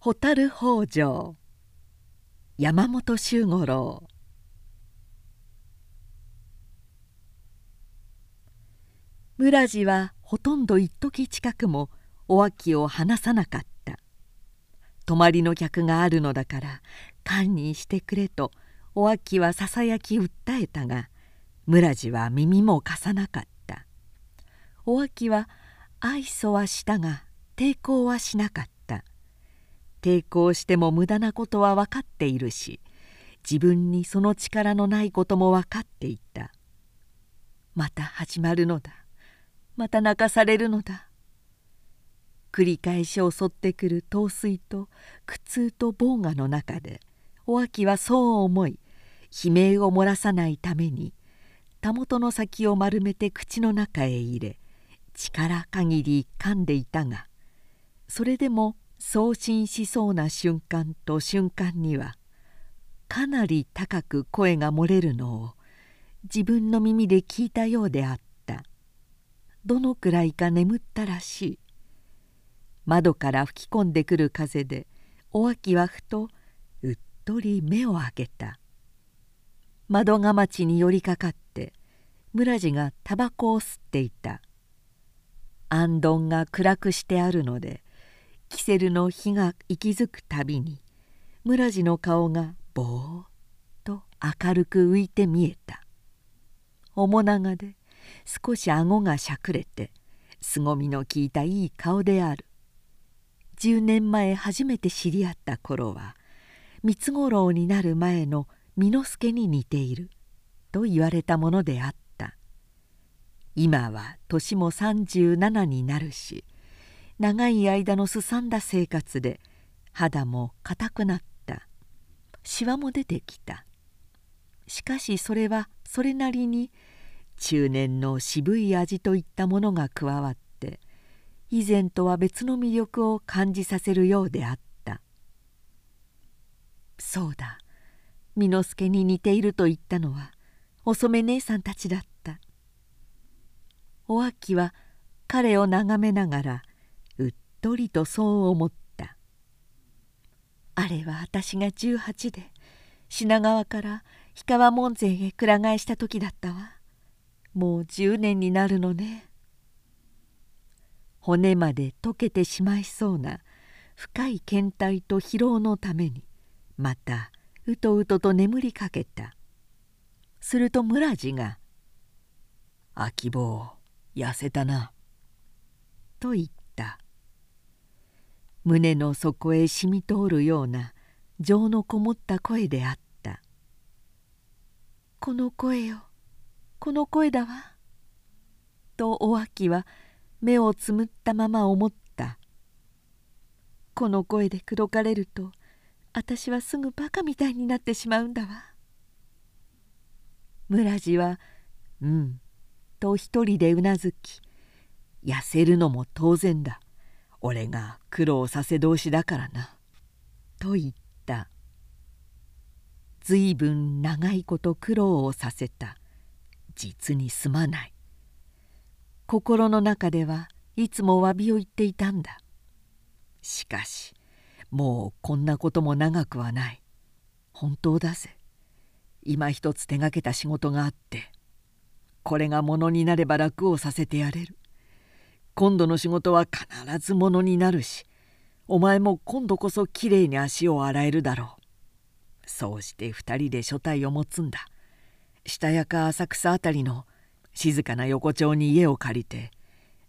蛍北条山本周五郎。村地はほとんど一時近くもお秋を離さなかった。泊まりの客があるのだから堪忍してくれとお秋はささやき訴えたが村地は耳も貸さなかった。お秋は愛想はしたが抵抗はしなかった。抵抗しても無駄なことは分かっているし自分にその力のないことも分かっていた。また始まるのだ。また泣かされるのだ。繰り返し襲ってくる陶酔と苦痛と防我の中でお秋はそう思い悲鳴を漏らさないためにたもとの先を丸めて口の中へ入れ力限り噛んでいたがそれでも送信しそうな瞬間と瞬間にはかなり高く声が漏れるのを自分の耳で聞いたようであった。どのくらいか眠ったらしい。窓から吹き込んでくる風でお秋はふとうっとり目を開けた。窓が町に寄りかかって村地がタバコを吸っていた。行灯が暗くしてあるのでキセルの火が息づくたびに村地の顔がぼーっと明るく浮いて見えた。面長で少し顎がしゃくれて凄みの効いたいい顔である。10年前初めて知り合った頃は三つ五郎になる前の巳之助に似ていると言われたものであった。今は年も37になるし長い間のすさんだ生活で肌も硬くなった。しわも出てきた。しかしそれはそれなりに中年の渋い味といったものが加わって以前とは別の魅力を感じさせるようであった。そうだ。巳之助に似ていると言ったのはお染姉さんたちだった。お秋は彼を眺めながらとりとそう思った。あれは私が18で品川から氷川門前へくら替えした時だったわ。もう10年になるのね。骨まで溶けてしまいそうな深い倦怠と疲労のためにまたうとうとと眠りかけた。すると村地が「秋坊痩せたな」と言った。胸の底へ染み通るような情のこもった声であった「この声よこの声だわ」とお秋は目をつむったまま思った。この声で口説かれると私はすぐバカみたいになってしまうんだわ。村地は「うん」と一人でうなずき「痩せるのも当然だ。俺が苦労させ同士だからな」と言った。ずいぶん長いこと苦労をさせた。実にすまない。心の中ではいつも詫びを言っていたんだ。しかしもうこんなことも長くはない。本当だぜ。今一つ手がけた仕事があってこれがものになれば楽をさせてやれる。今度の仕事は必ずものになるしお前も今度こそきれいに足を洗えるだろう。そうして二人で所帯を持つんだ。下谷か浅草あたりの静かな横丁に家を借りて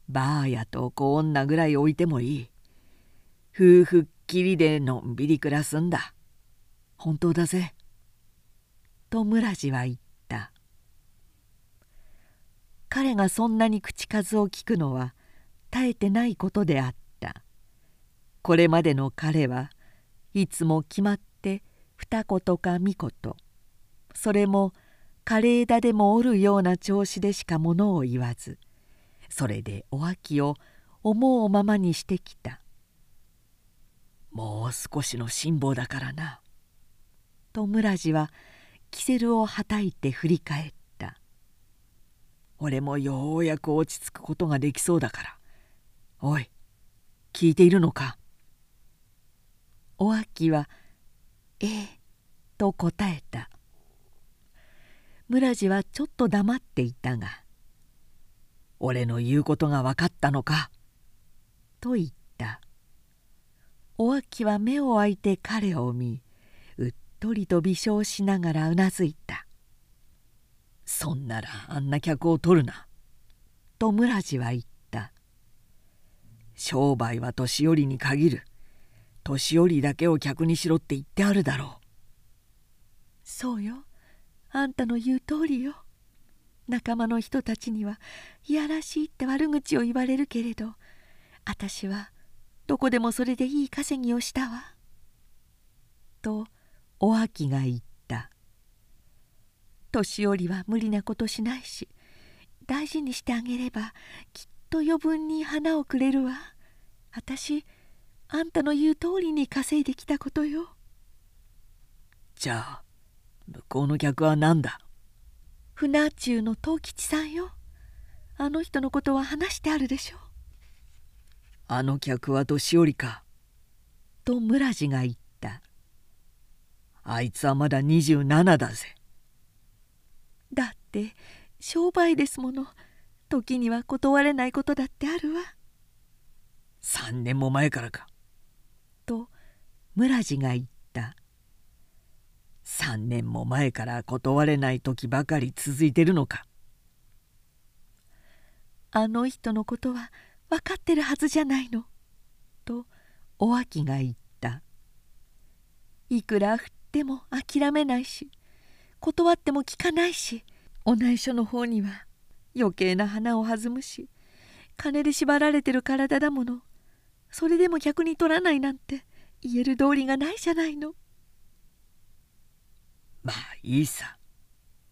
バーやと小女ぐらい置いてもいい。夫婦っきりでのんびり暮らすんだ。本当だぜ」と村地は言った。彼がそんなに口数を聞くのは耐えてないことであった。これまでの彼はいつも決まって二言か三言。それも「枯れ枝でも折るような調子でしかものを言わずそれでお秋を思うままにしてきた「もう少しの辛抱だからな」と村地はキセルをはたいて振り返った「俺もようやく落ち着くことができそうだから。おい聞いているのか?」お秋は「ええ」と答えた。村地はちょっと黙っていたが「俺の言うことが分かったのか」と言った。お秋は目を開いて彼を見うっとりと微笑しながらうなずいた「そんならあんな客を取るな」と村地は言った「商売は年寄りに限る。年寄りだけを客にしろって言ってあるだろう」そうよ。あんたの言う通りよ。仲間の人たちにはいやらしいって悪口を言われるけれど私はどこでもそれでいい稼ぎをしたわ」とお秋が言った「年寄りは無理なことしないし大事にしてあげればきっと余分に花をくれるわ。私あんたの言う通りに稼いできたことよ」じゃあ向こうの客は何だ？船中の藤吉さんよ。あの人のことは話してあるでしょあの客は年寄りか？と村地が言った。あいつはまだ27だぜ。だって商売ですもの時には断れないことだってあるわ。3年も前からか。と村地が言った。3年も前から断れない時ばかり続いてるのか。あの人のことは分かってるはずじゃないの」とお秋が言った「いくら振っても諦めないし断っても聞かないしお内所の方には余計な花を弾むし金で縛られてる体だもの。それでも客に取らないなんて言える道理がないじゃないの。まあいいさ。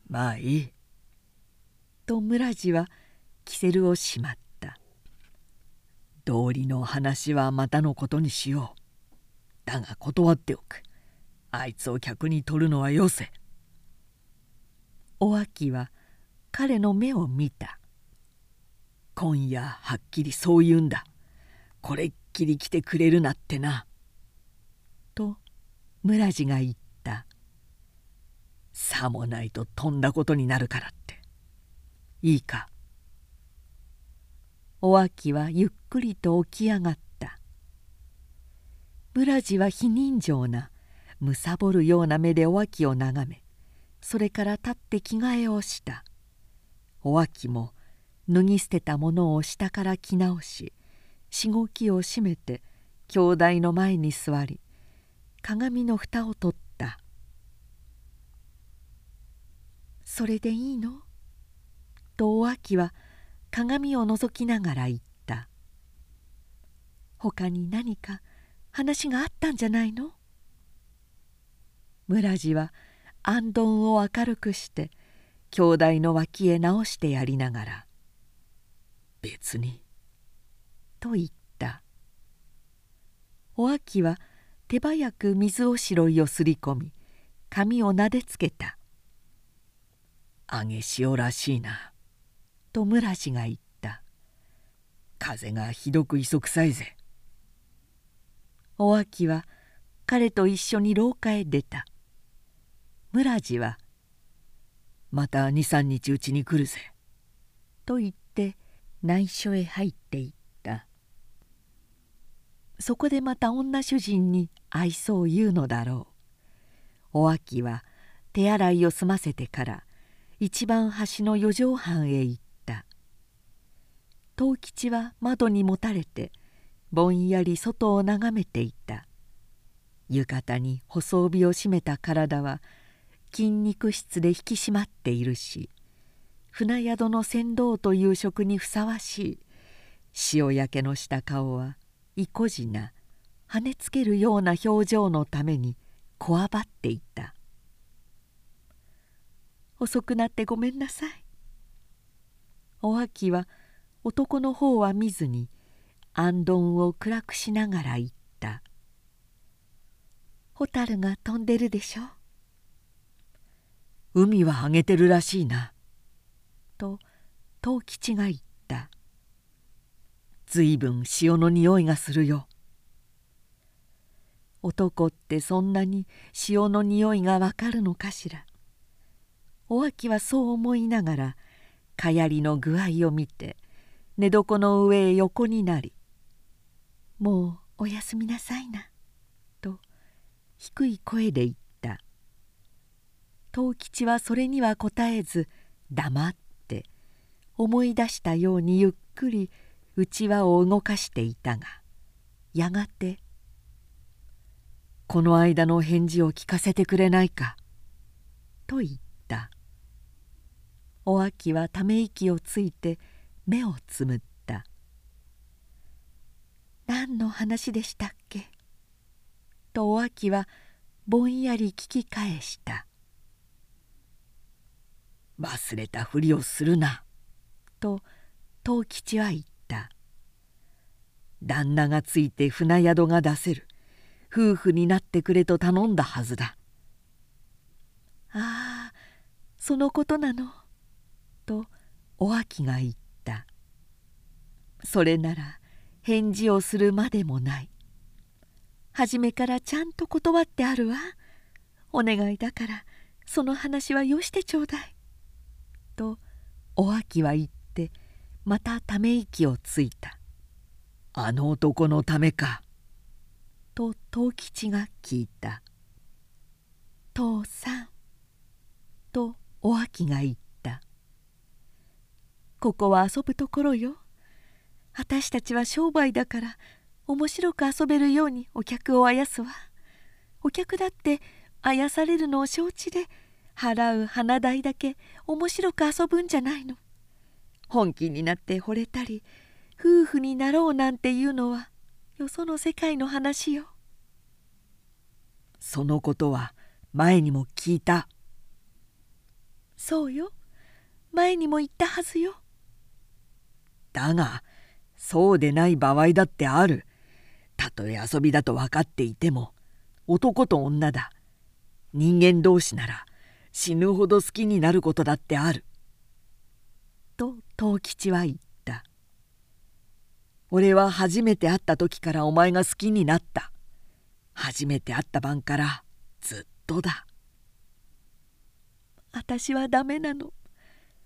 まあいい」と村地はキセルをしまった「道理の話はまたのことにしよう。だが断っておく。あいつを客に取るのはよせ」お秋は彼の目を見た「今夜はっきりそう言うんだ。これっきり来てくれるなってな」と村地が言った。さもないととんだことになるからって。いいか。お秋はゆっくりと起き上がった。村地は非人情なむさぼるような目でお秋を眺めそれから立って着替えをした。お秋も脱ぎ捨てたものを下から着直ししごきを閉めて兄弟の前に座り鏡の蓋を取ったそれでいいの?」とお秋は鏡を覗きながら言った「他に何か話があったんじゃないの?」村地はあんどんを明るくして兄弟の脇へ直してやりながら「別に」と言った。お秋は手早く水おしろいをすり込み髪をなでつけた。揚げ潮らしいな」と村氏が言った「風がひどく磯臭いぜ」お秋は彼と一緒に廊下へ出た。村地は「また23日うちに来るぜ」と言って内緒へ入っていった。そこでまた女主人に愛想を言うのだろう。お秋は手洗いを済ませてから一番端の四畳半へ行った。藤吉は窓にもたれてぼんやり外を眺めていた。浴衣に細帯を締めた体は筋肉質で引き締まっているし船宿の船頭という職にふさわしい塩焼けのした顔は意固地な跳ねつけるような表情のためにこわばっていた。遅くなってごめんなさい」お秋は男の方は見ずにあんどんを暗くしながら言った「蛍が飛んでるでしょ」「海はあげてるらしいな」と藤吉が言った「ずいぶん潮の匂いがするよ」男ってそんなに潮の匂いがわかるのかしら。お秋はそう思いながらかやりの具合を見て寝床の上へ横になり「もうおやすみなさいな」と低い声で言った。藤吉はそれには答えず黙って思い出したようにゆっくりうちわを動かしていたがやがて「この間の返事を聞かせてくれないか」と言った。お秋はため息をついて目をつむった「何の話でしたっけ?」とお秋はぼんやり聞き返した「忘れたふりをするな」と藤吉は言った「旦那がついて船宿が出せる。夫婦になってくれと頼んだはずだ」ああそのことなの。とお秋が言った。それなら返事をするまでもない。初めからちゃんと断ってあるわ。お願いだからその話はよしてちょうだい」とお秋は言ってまたため息をついた「あの男のためか」と藤吉が聞いた「父さん」とお秋が言った。ここは遊ぶところよ。私たちは商売だから面白く遊べるようにお客をあやすわ。お客だってあやされるのを承知で払う花代だけ面白く遊ぶんじゃないの。本気になって惚れたり夫婦になろうなんていうのはよその世界の話よ。そのことは前にも聞いた。そうよ。前にも言ったはずよ。だがそうでない場合だってある。たとえ遊びだと分かっていても男と女だ。人間同士なら死ぬほど好きになることだってある」と藤吉は言った「俺は初めて会った時からお前が好きになった。初めて会った晩からずっとだ」私はダメなの。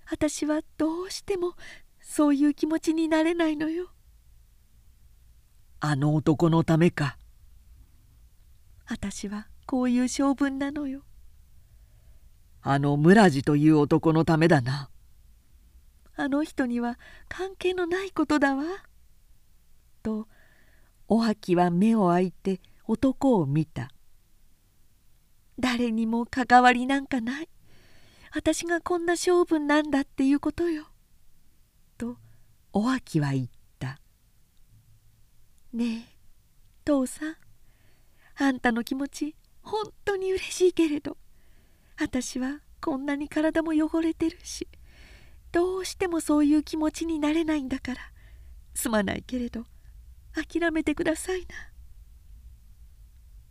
私はどうしてもそういう気持ちになれないのよ。あの男のためか。私はこういう性分なのよあの村地という男のためだな。あの人には関係のないことだわ。とお秋は目を開いて男を見た。誰にも関わりなんかない。私がこんな性分なんだっていうことよ。とお秋は言った「ねえ父さん。あんたの気持ち本当に嬉しいけれど。私はこんなに体も汚れてるしどうしてもそういう気持ちになれないんだからすまないけれど諦めてくださいな」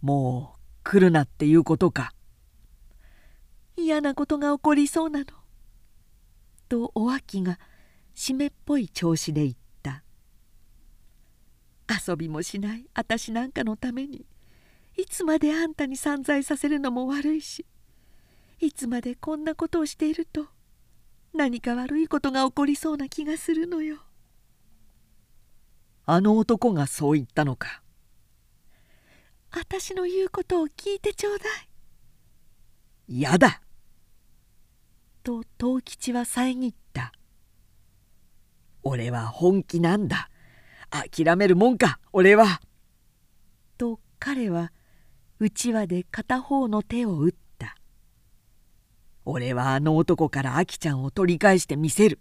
もう来るなっていうことか。嫌なことが起こりそうなの。とお秋が湿っぽい調子で言った。遊びもしない私なんかのためにいつまであんたに散財させるのも悪いしいつまでこんなことをしていると何か悪いことが起こりそうな気がするのよ。あの男がそう言ったのか？私の言うことを聞いてちょうだい。やだ！と藤吉は遮った。俺は本気なんだ。諦めるもんか俺は」と彼はうちわで片方の手を打った「俺はあの男からあきちゃんを取り返してみせる。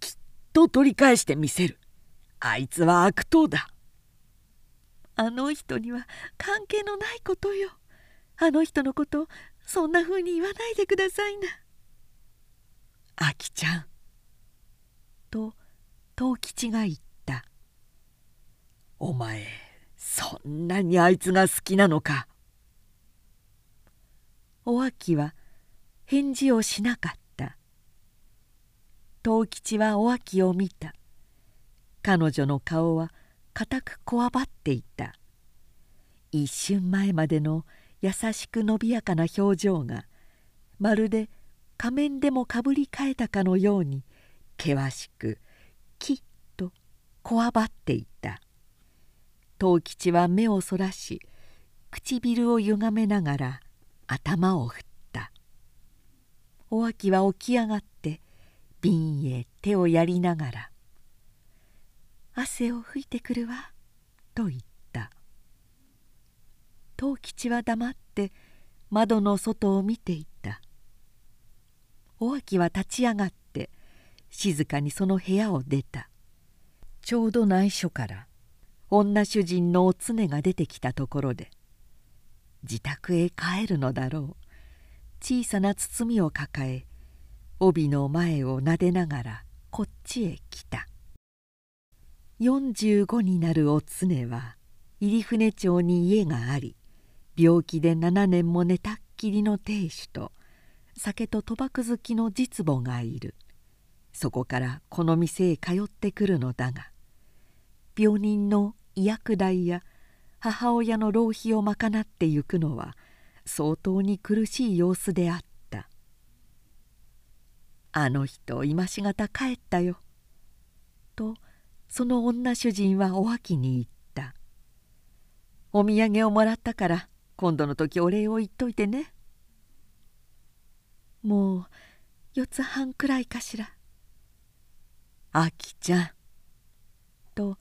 きっと取り返してみせる。あいつは悪党だ」あの人には関係のないことよ。あの人のことそんな風に言わないでくださいな。あきちゃん」と藤吉が言った「お前そんなにあいつが好きなのか」お秋は返事をしなかった。藤吉はお秋を見た。彼女の顔は固くこわばっていた。一瞬前までの優しく伸びやかな表情がまるで仮面でもかぶり替えたかのように険しくきっとこわばっていた。藤吉は目をそらし唇をゆがめながら頭を振った。お秋は起き上がって瓶へ手をやりながら「汗を拭いてくるわ」と言った。藤吉は黙って窓の外を見ていた。お秋は立ち上がって静かにその部屋を出た。ちょうど内緒から女主人のお常が出てきたところで自宅へ帰るのだろう。小さな包みを抱え帯の前を撫でながらこっちへ来た。45になるお常は入船町に家があり病気で7年も寝たっきりの亭主と酒と賭博好きの実母がいる。そこからこの店へ通ってくるのだが病人の医薬代や母親の浪費を賄ってゆくのは相当に苦しい様子であった。あの人今しがた帰ったよ」とその女主人はお秋に言った「お土産をもらったから今度の時お礼を言っといてね」もう四つ半くらいかしら「あきちゃん」と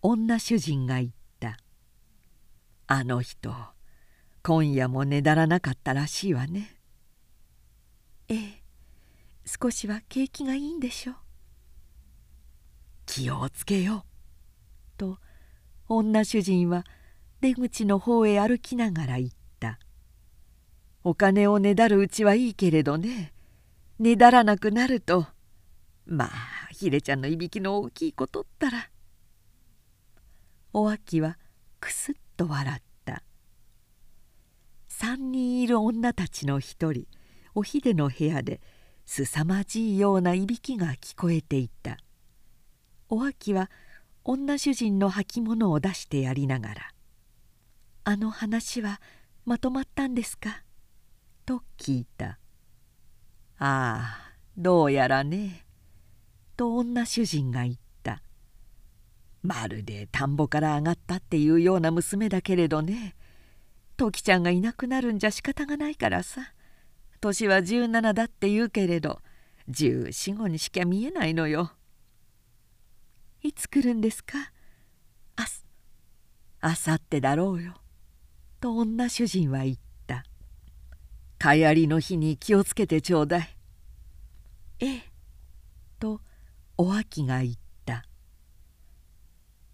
女主人が言った「あの人今夜もねだらなかったらしいわね」ええ少しは景気がいいんでしょう。気をつけよう」と女主人は出口の方へ歩きながら言った「お金をねだるうちはいいけれどねねだらなくなるとまあひれちゃんのいびきの大きいことったら」お秋はくすっと笑っ3人いる女たちの一人おひでの部屋で「すさまじいようないびきが聞こえていた。お秋は女主人の履物を出してやりながら「あの話はまとまったんですか?」と聞いた「ああどうやらね」と女主人が言った「まるで田んぼから上がったっていうような娘だけれどね。時ちゃんがいなくなるんじゃ仕方がないからさ年は17だって言うけれど1415にしか見えないのよ。いつ来るんですか？あすあさってだろうよ。と女主人は言った。帰りの日に気をつけてちょうだい。ええ。とお秋が言った。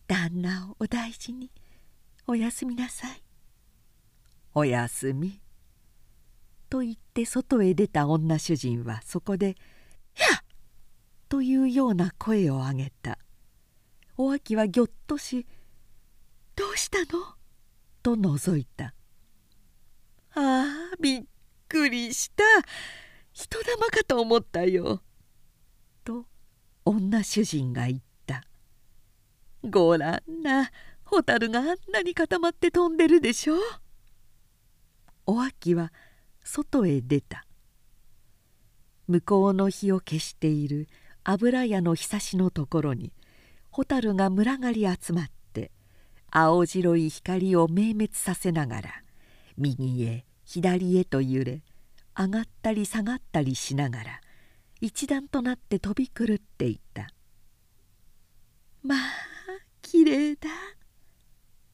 旦那をお大事におやすみなさい。おやすみ。と言って外へ出た女主人はそこで「やっ!」というような声を上げたお秋はぎょっとし「どうしたの?」と覗いた「ああびっくりした人玉かと思ったよ」と女主人が言った「ごらんな蛍があんなに固まって飛んでるでしょ」お秋は「外へ出た。向こうの火を消している油屋のひさしのところに蛍が群がり集まって青白い光を明滅させながら右へ左へと揺れ上がったり下がったりしながら一段となって飛び狂っていた「まあきれいだ」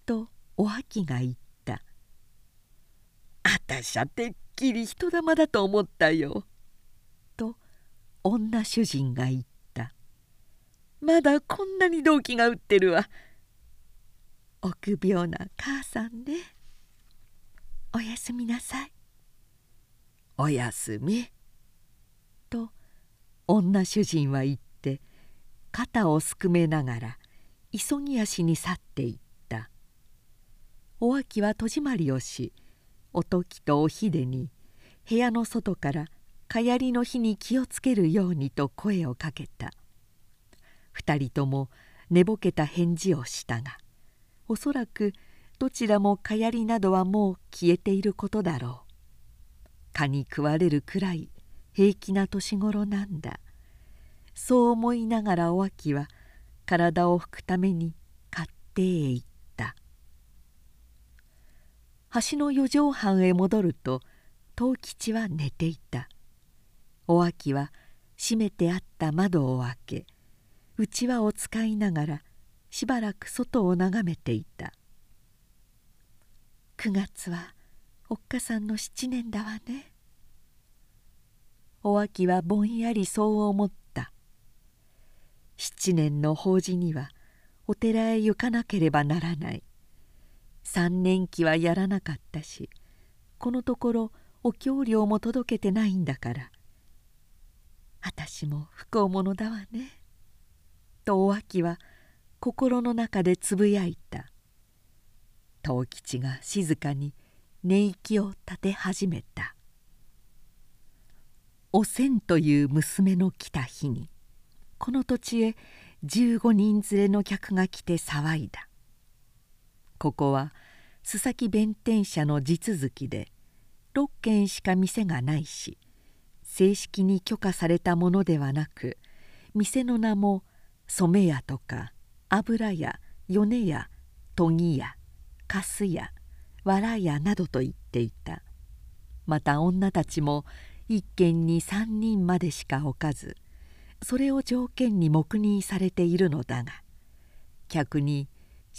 とお秋が言った「あたしゃてっきり人玉だと思ったよ」と女主人が言った「まだこんなに動機が打ってるわ」臆病な母さんね。おやすみなさい。おやすみ。と女主人は言って肩をすくめながら急ぎ足に去っていった。お秋は戸締まりをしおときとおひでに部屋の外から蚊やりの日に気をつけるようにと声をかけた。二人とも寝ぼけた返事をしたがおそらくどちらも蚊やりなどはもう消えていることだろう。蚊に食われるくらい平気な年頃なんだ。そう思いながらお秋は体を拭くために勝手へ行った。橋の四畳半へ戻ると藤吉は寝ていた。お秋は閉めてあった窓を開けうちわを使いながらしばらく外を眺めていた。9月はおっかさんの七年だわね。お秋はぼんやりそう思った。七年の法事にはお寺へ行かなければならない。三年期はやらなかったしこのところお経料も届けてないんだから。私も不幸者だわね」とお秋は心の中でつぶやいた。藤吉が静かに寝息を立て始めた。おせんという娘の来た日にこの土地へ15人連れの客が来て騒いだ。ここは須崎弁天社の地続きで6軒しか店がないし正式に許可されたものではなく店の名も染屋とか油屋米屋研ぎ屋粕屋藁屋などと言っていた。また女たちも一軒に3人までしか置かずそれを条件に黙認されているのだが客に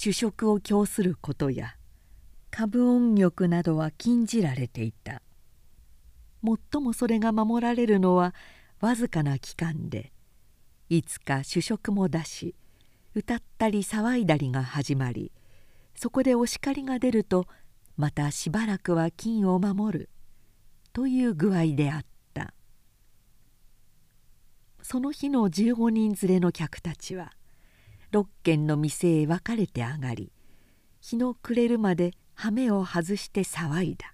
主食を供することや株音力などは禁じられていた。もっともそれが守られるのはわずかな期間でいつか主食も出し歌ったり騒いだりが始まりそこでお叱りが出るとまたしばらくは金を守るという具合であった。その日の15人連れの客たちは6軒の店へ分かれて上がり日の暮れるまで羽目を外して騒いだ。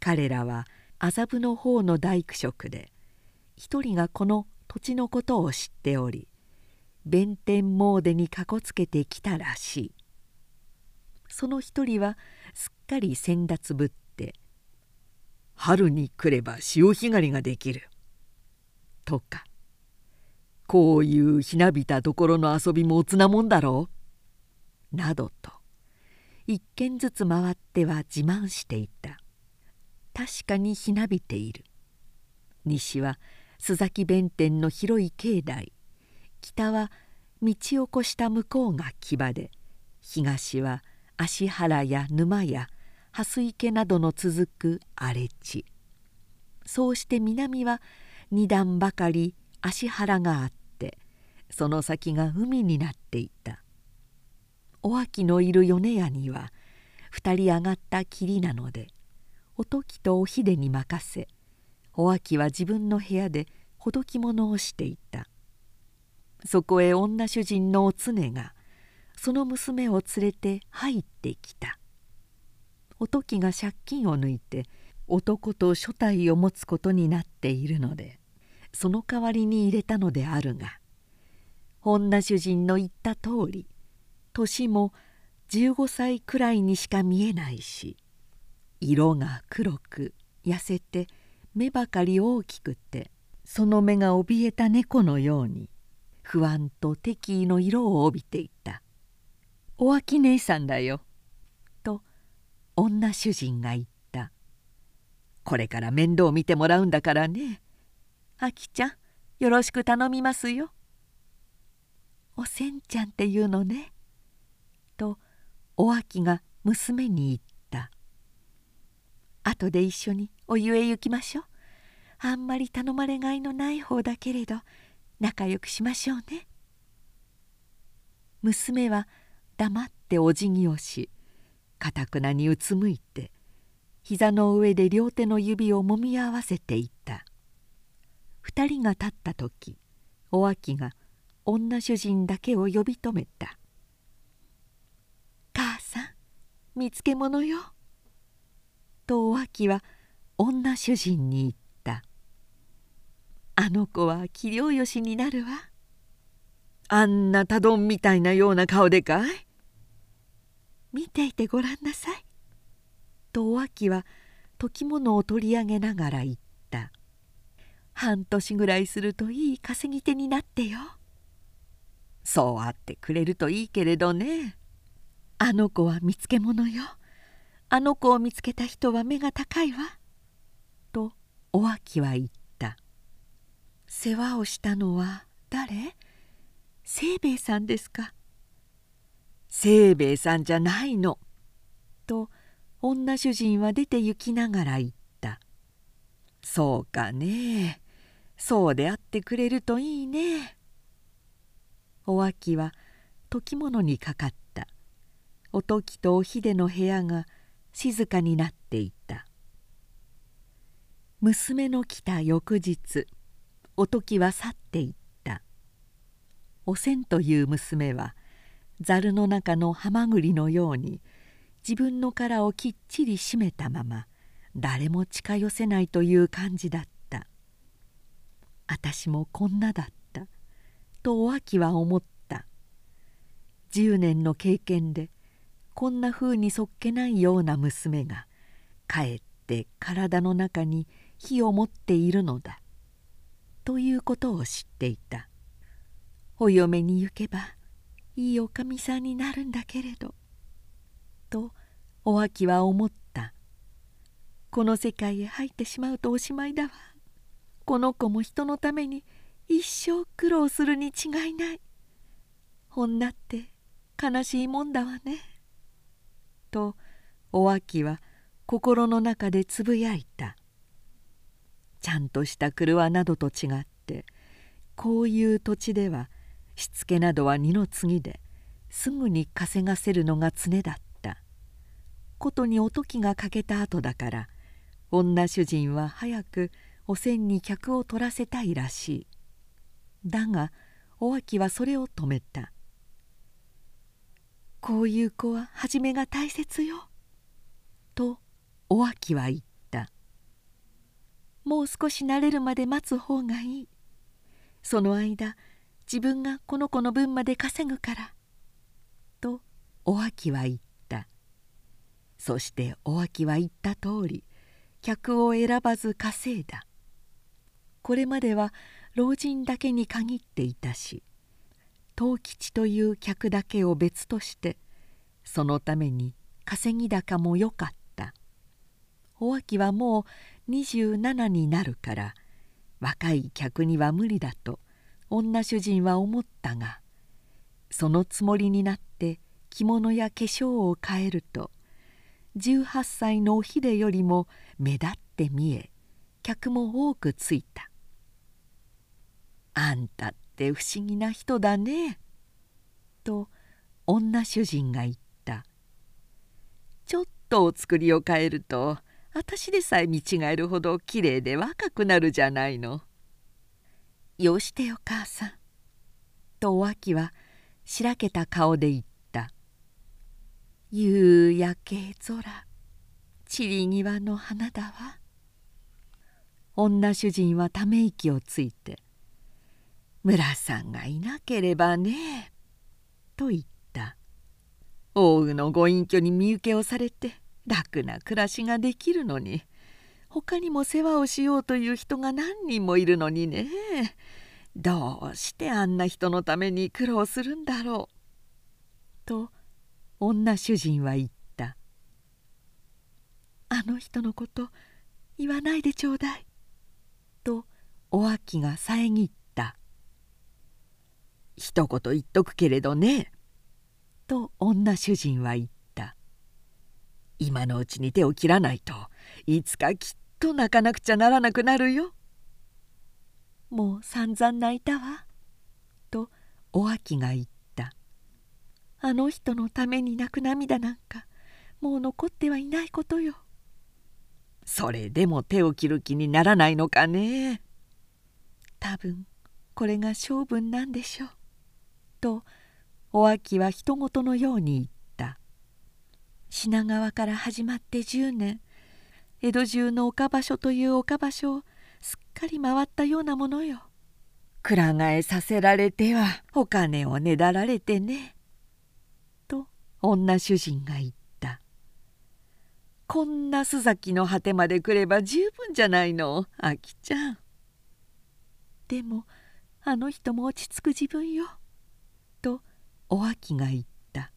彼らは麻布の方の大工職で一人がこの土地のことを知っており弁天詣にかこつけてきたらしい。その一人はすっかり先達ぶって「春に来れば潮干狩りができる」とか「こういうひなびたところの遊びもおつなもんだろう」などと一軒ずつ回っては自慢していた。確かにひなびている。西は須崎弁天の広い境内。北は道を越した向こうが木場で。東は芦原や沼や蓮池などの続く荒れ地。そうして南は二段ばかり芦原があってその先が海になっていた。お秋のいる米屋には二人上がった霧なのでお時とお秀に任せお秋は自分の部屋でほどき物をしていた。そこへ女主人のお常がその娘を連れて入ってきた。おときが借金を抜いて男と所帯を持つことになっているのでその代わりに入れたのであるが女主人の言った通り年も15歳くらいにしか見えないし色が黒く痩せて目ばかり大きくてその目が怯えた猫のように不安と敵意の色を帯びていたお秋姉さんだよ」と女主人が言った「これから面倒見てもらうんだからね。あきちゃんよろしく頼みますよ」「おせんちゃんっていうのね」とお秋が娘に言った「後で一緒にお湯へ行きましょう。あんまり頼まれがいのない方だけれど仲良くしましょうね」娘は黙ってお辞儀をしかたくなにうつむいて膝の上で両手の指をもみ合わせていた。二人が立った時お秋が女主人だけを呼び止めた「母さん見つけ物よ」とお秋は女主人に言った「あの子は器量よしになるわ」あんなたどんみたいなような顔でかい見ていてごらんなさい」とお秋は時物を取り上げながら言った「半年ぐらいするといい稼ぎ手になってよ」そうあってくれるといいけれどね。あの子は見つけ者よ。あの子を見つけた人は目が高いわ」とお秋は言った「世話をしたのは誰？清兵衛さんですか?」「清兵衛さんじゃないの」と女主人は出て行きながら言った「そうかねそうであってくれるといいね」お秋は時物にかかった。おときとおひでの部屋が静かになっていた。娘の来た翌日おときは去っていった。おせんという娘はざるの中のはまぐりのように自分の殻をきっちり閉めたまま誰も近寄せないという感じだった。私もこんなだった。とお秋は思った。10年の経験でこんなふうにそっけないような娘がかえって体の中に火を持っているのだ。ということを知っていた。お嫁に行けばいいおかみさんになるんだけれど。とお秋は思った。この世界へ入ってしまうとおしまいだわ。この子も人のために一生苦労するに違いない。女って悲しいもんだわね」とお秋は心の中でつぶやいた。ちゃんとした車などと違ってこういう土地ではしつけなどは二の次ですぐに稼がせるのが常だった。ことにおときが欠けた後だから女主人は早くおせんに客を取らせたいらしい。だがお秋はそれを止めた「こういう子は初めが大切よ」とお秋は言った「もう少し慣れるまで待つ方がいい。その間自分がこの子の分まで稼ぐから」とお秋は言った。そしてお秋は言った通り客を選ばず稼いだ。これまでは老人だけに限っていたし藤吉という客だけを別としてそのために稼ぎ高もよかった。お秋はもう27になるから若い客には無理だと女主人は思ったがそのつもりになって着物や化粧を変えると18歳のお秀よりも目立って見え客も多くついた。あんたって不思議な人だね」と女主人が言った「ちょっとお作りを変えると私でさえ見違えるほどきれいで若くなるじゃないの。よしてよ母さん」とお秋はしらけた顔で言った「夕焼け空。散り際の花だわ」女主人はため息をついて「村さんがいなければね」と言った。大宇のご隠居に身請けをされて楽な暮らしができるのに他にも世話をしようという人が何人もいるのにねどうしてあんな人のために苦労するんだろう」と女主人は言った「あの人のこと言わないでちょうだい」とお秋が遮った。一言言っとくけれどね」と女主人は言った「今のうちに手を切らないといつかきっと泣かなくちゃならなくなるよ」「もう散々泣いたわ」とお秋が言った「あの人のために泣く涙なんかもう残ってはいないことよ」それでも手を切る気にならないのかね。多分これが性分なんでしょう。とお秋はひと事のように言った品川から始まって10年江戸中の岡場所という岡場所をすっかり回ったようなものよ。くら替えさせられてはお金をねだられてね。と女主人が言った「こんな須崎の果てまで来れば十分じゃないのあきちゃん」でもあの人も落ち着く自分よ」とお秋が言った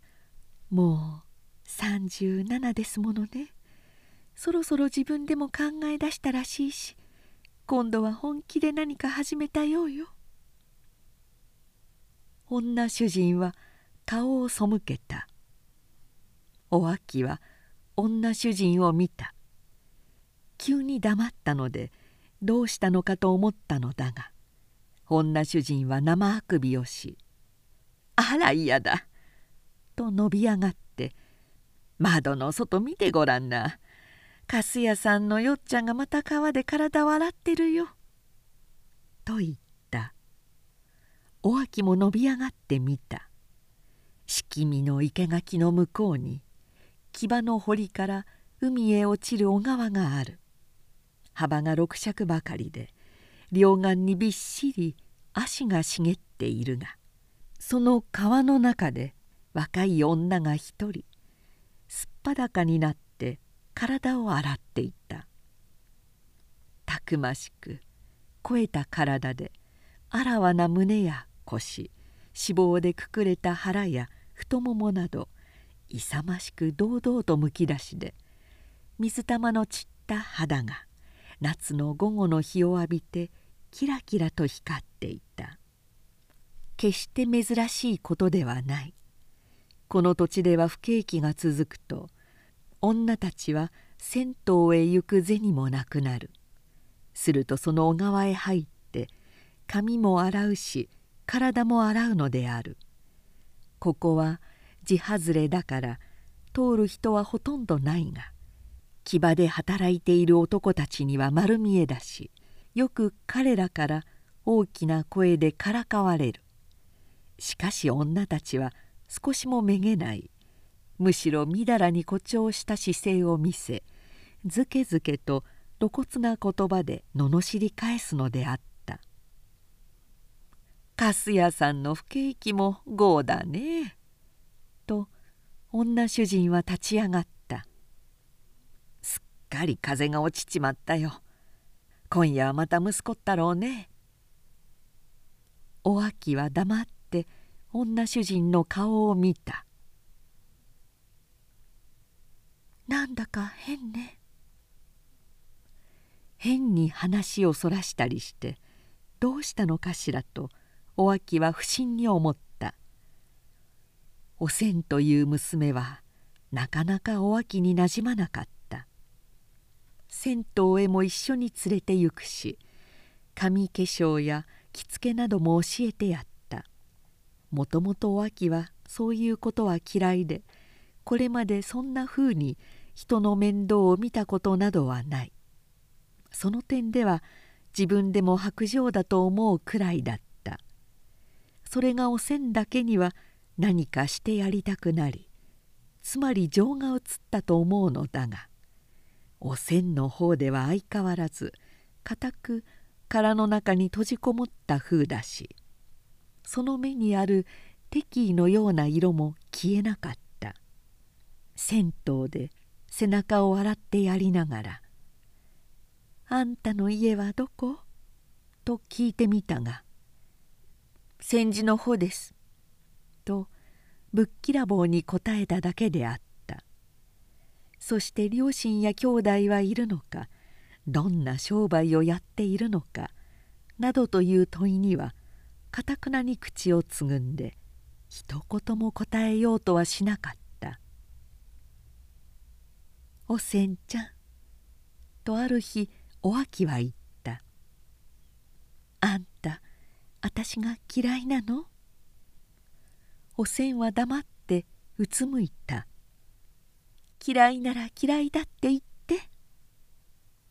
「もう37ですものね。そろそろ自分でも考え出したらしいし今度は本気で何か始めたようよ」女主人は顔を背けた。お秋は女主人を見た。急に黙ったのでどうしたのかと思ったのだが女主人は生あくびをし「あら嫌だ」と伸び上がって「窓の外見てごらんな。粕屋さんのよっちゃんがまた川で体を洗ってるよ」と言った。お秋も伸び上がってみた。敷見の生垣の向こうに木場の堀から海へ落ちる小川がある。幅が六尺ばかりで両岸にびっしり足が茂っているがその川の中で若い女が一人すっぱだかになって体を洗っていた。たくましく肥えた体であらわな胸や腰脂肪でくくれた腹や太ももなど勇ましく堂々とむき出しで水玉の散った肌が夏の午後の日を浴びてキラキラと光っていた。決して珍しいことではない。この土地では不景気が続くと女たちは銭湯へ行く銭もなくなる。するとその小川へ入って髪も洗うし体も洗うのである。ここは地外れだから通る人はほとんどないが木場で働いている男たちには丸見えだしよく彼らから大きな声でからかわれる。しかし女たちは少しもめげない。むしろみだらに誇張した姿勢を見せずけずけと露骨な言葉で罵り返すのであった「粕屋さんの不景気も豪だね」と女主人は立ち上がった「すっかり風が落ちちまったよ。今夜はまた息子ったろうね」お秋は黙って女主人の顔を見た「なんだか変ね」変に話をそらしたりしてどうしたのかしらとお秋は不審に思った。おせんという娘はなかなかお秋になじまなかった。銭湯へも一緒に連れて行くし髪化粧や着付けなども教えてやった。もともとお秋はそういうことは嫌いでこれまでそんなふうに人の面倒を見たことなどはない。その点では自分でも薄情だと思うくらいだった。それがおせんだけには何かしてやりたくなりつまり情が移ったと思うのだがおせんの方では相変わらず固く殻の中に閉じこもった風だしその目にある敵意のような色も消えなかった。銭湯で背中を洗ってやりながらあんたの家はどこ?」と聞いてみたが「戦時の方です」とぶっきらぼうに答えただけであったそして両親や兄弟はいるのか？どんな商売をやっているのか？などという問いにはかたくなに口をつぐんで一言も答えようとはしなかった「おせんちゃん」とある日お秋は言った「あんたあたしが嫌いなの?」おせんは黙ってうつむいた「嫌いなら嫌いだって言って」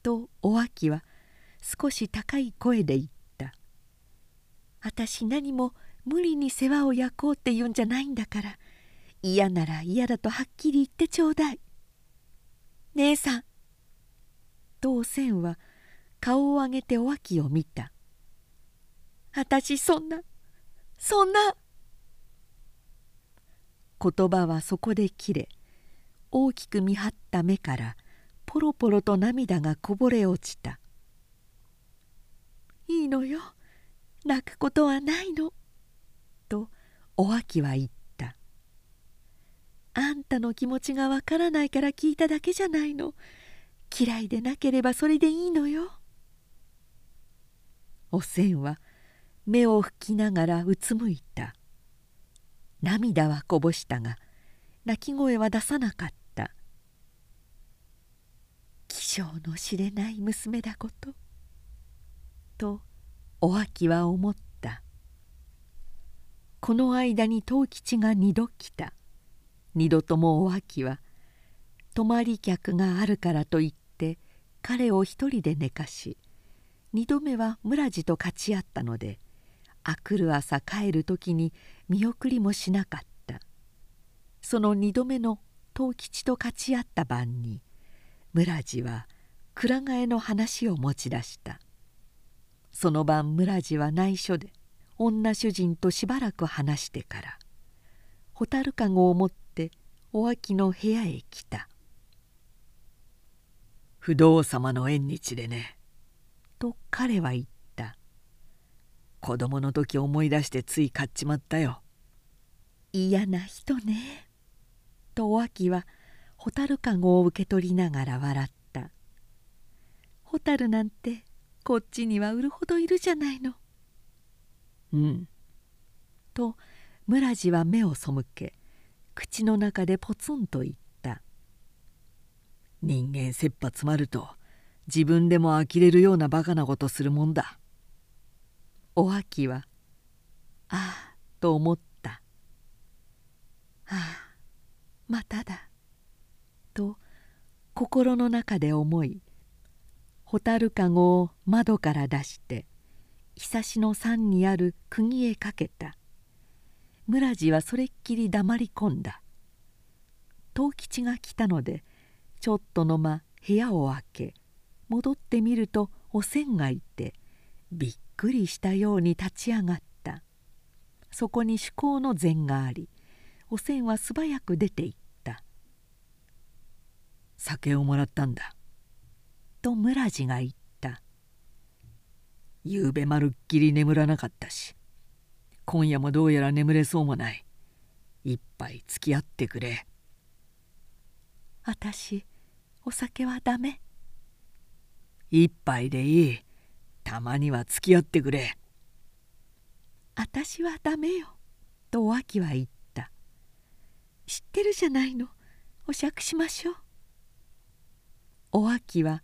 とお秋は少し高い声で言った「あたし何も無理に世話を焼こうって言うんじゃないんだから。嫌なら嫌だとはっきり言ってちょうだい」「姉さん。とおせんは顔を上げてお秋を見た「あたしそんなそんな」言葉はそこで切れ大きく見張った目からポロポロと涙がこぼれ落ちた「いいのよ。泣くことはないの」とお秋は言った「あんたの気持ちがわからないから聞いただけじゃないの。嫌いでなければそれでいいのよ」おせんは目を拭きながらうつむいた。涙はこぼしたが泣き声は出さなかった。気性の知れない娘だこと。とお秋は思った。この間に藤吉が二度来た。二度ともお秋は泊まり客があるからと言って彼を一人で寝かし二度目は村地と勝ち合ったのであくる朝帰る時に見送りもしなかった。その二度目の藤吉と勝ち合った晩に村地は蔵替えの話を持ち出した。その晩村地は内緒で女主人としばらく話してから蛍かごを持ってお秋の部屋へ来た「不動様の縁日でね」と彼は言った。子供の時思い出してつい買っちまったよ。嫌な人ねとお秋は蛍かごを受け取りながら笑った。蛍なんてこっちには売るほどいるじゃないの。うん。と村地は目を背け口の中でポツンと言った。人間切羽詰まると自分でも呆れるようなバカなことするもんだ。お秋は「ああ」と思った「ああまただ」と心の中で思い蛍かごを窓から出して久しの山にある釘へかけた。村地はそれっきり黙り込んだ。藤吉が来たのでちょっとの間部屋を開け戻ってみるとおせんがいてびっくりしたように立ち上がった。そこに趣向の膳がありおせんは素早く出て行った「酒をもらったんだ」と村地が言った「ゆうべまるっきり眠らなかったし今夜もどうやら眠れそうもない。一杯付き合ってくれ」私お酒はダメ。一杯でいい。たまには付き合ってくれ」「私はダメよ」とお秋は言った「知ってるじゃないの。お酌しましょう」お秋は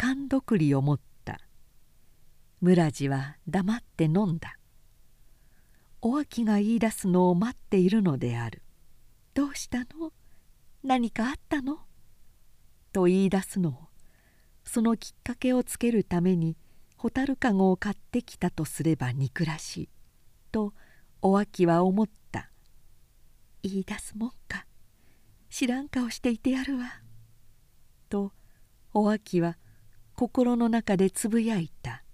勘どりを持った村地は黙って飲んだお秋が言い出すのを待っているのである「どうしたの何かあったの?」と言い出すのをそのきっかけをつけるために蛍かごを買ってきたとすれば憎らしいとお秋は思った言い出すもんか知らん顔していてやるわとお秋は心の中でつぶやいた。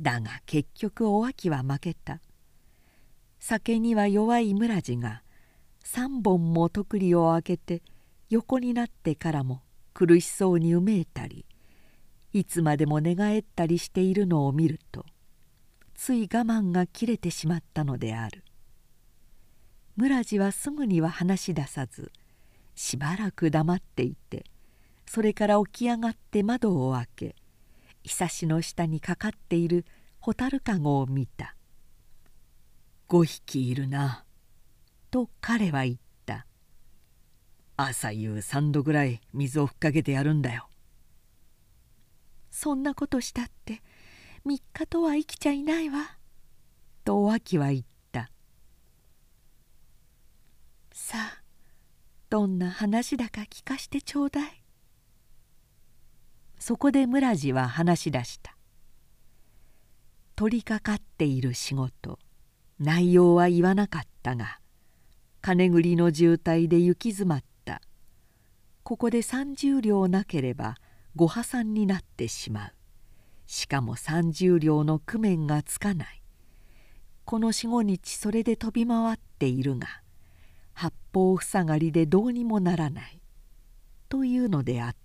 だが結局お秋は負けた。酒には弱い村地が3本もとくりを開けて横になってからも苦しそうにうめいたりいつまでも寝返ったりしているのを見るとつい我慢が切れてしまったのである。村地はすぐには話し出さずしばらく黙っていてそれから起き上がって窓を開け久しの下にかかっている蛍かごを見た「5匹いるな」と彼は言った「朝夕3度ぐらい水をふっかけてやるんだよそんなことしたって3日とは生きちゃいないわ」とお秋は言った「さあどんな話だか聞かしてちょうだい」そこで村地は話し出した。取りかかっている仕事内容は言わなかったが金繰りの渋滞で行き詰まった。ここで30両なければご破産になってしまう。しかも30両の工面がつかない。この45日それで飛び回っているが八方塞がりでどうにもならない。というのであった。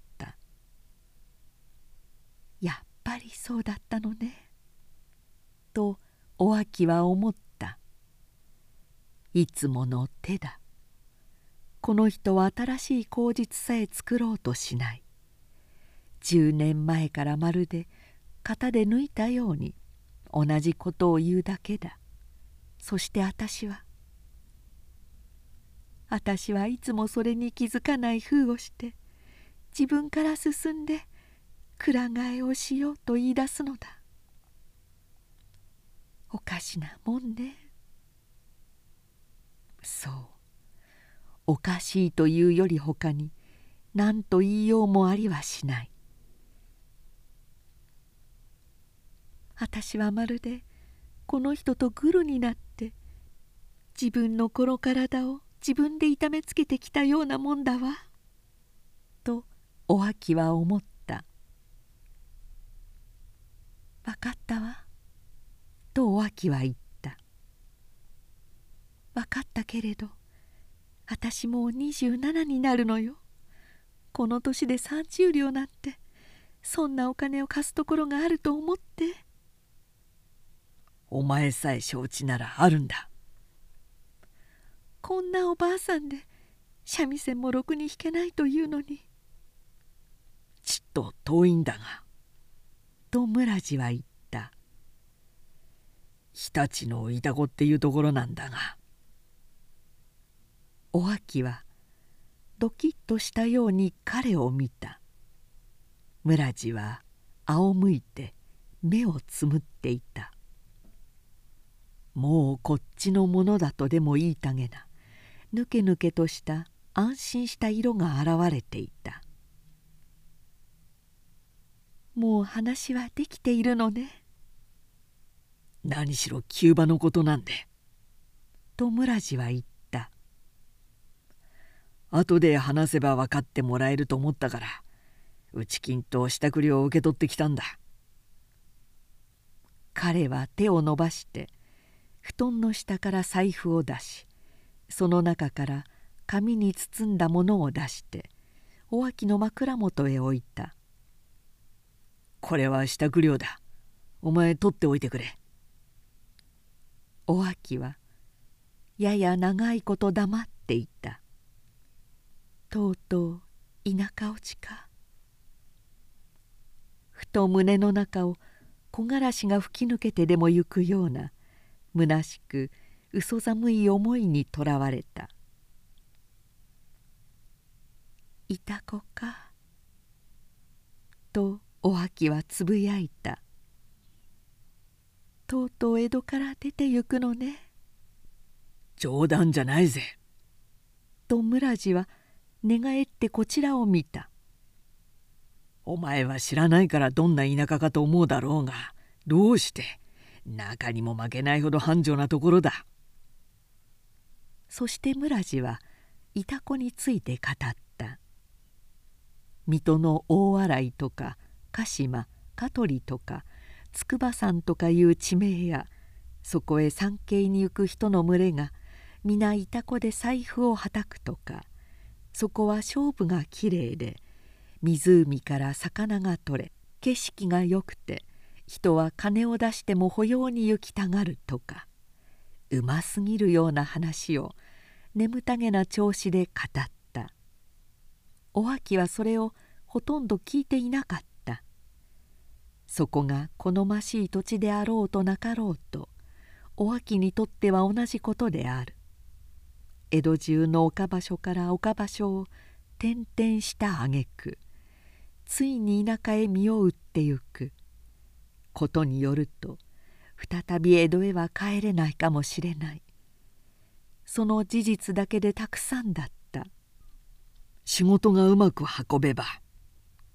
やっぱりそうだったのね。とお秋は思った。いつもの手だ。この人は新しい口実さえ作ろうとしない。10年前からまるで型で抜いたように同じことを言うだけだ。そして私は私はいつもそれに気づかない風をして自分から進んでくら替えをしようと言い出すのだ。おかしなもんね。そう。おかしいというよりほかに何と言いようもありはしない。私はまるでこの人とグルになって自分のこの体を自分で痛めつけてきたようなもんだわ」とお秋は思った「分かったわ」とお秋は言った「分かったけれど私もう27になるのよ。この年で30両なんてそんなお金を貸すところがあると思って」。お前さえ承知ならあるんだ。こんなおばあさんで三味線もろくに弾けないというのに。ちっと遠いんだがと村地は言った。日立のいた子っていうところなんだが。お秋はドキッとしたように彼を見た。村地は仰向いて目をつむっていた。もうこっちのものだとでも言いたげな。ぬけぬけとした安心した色が現れていた。もう話はできているのね。何しろ急場のことなんで。と村地は言った。後で話せば分かってもらえると思ったから内金と支度料を受け取ってきたんだ。彼は手を伸ばして布団の下から財布を出しその中から紙に包んだものを出してお秋の枕元へ置いた「これは支度料だ。お前取っておいてくれ」お秋はやや長いこと黙っていた。とうとう田舎落ちか。ふと胸の中を木枯らしが吹き抜けてでも行くような虚しく嘘寒い思いにとらわれた「いた子か」とお秋はつぶやいた「とうとう江戸から出てゆくのね」冗談じゃないぜ。と村地は寝返ってこちらを見た。お前は知らないからどんな田舎かと思うだろうがどうして中にも負けないほど繁盛なところだそして村地はいた子について語った水戸の大洗とか鹿島香取とか筑波山とかいう地名やそこへ参詣に行く人の群れが皆いた子で財布をはたくとかそこは勝負がきれいで湖から魚が取れ景色がよくて人は金を出しても保養に行きたがるとかうますぎるような話を眠たげな調子で語った。お秋はそれをほとんど聞いていなかった。そこが好ましい土地であろうとなかろうとお秋にとっては同じことである。江戸中の岡場所から岡場所を転々した挙句ついに田舎へ身を売ってゆく。ことによると再び江戸へは帰れないかもしれない。その事実だけでたくさんだった。仕事がうまく運べば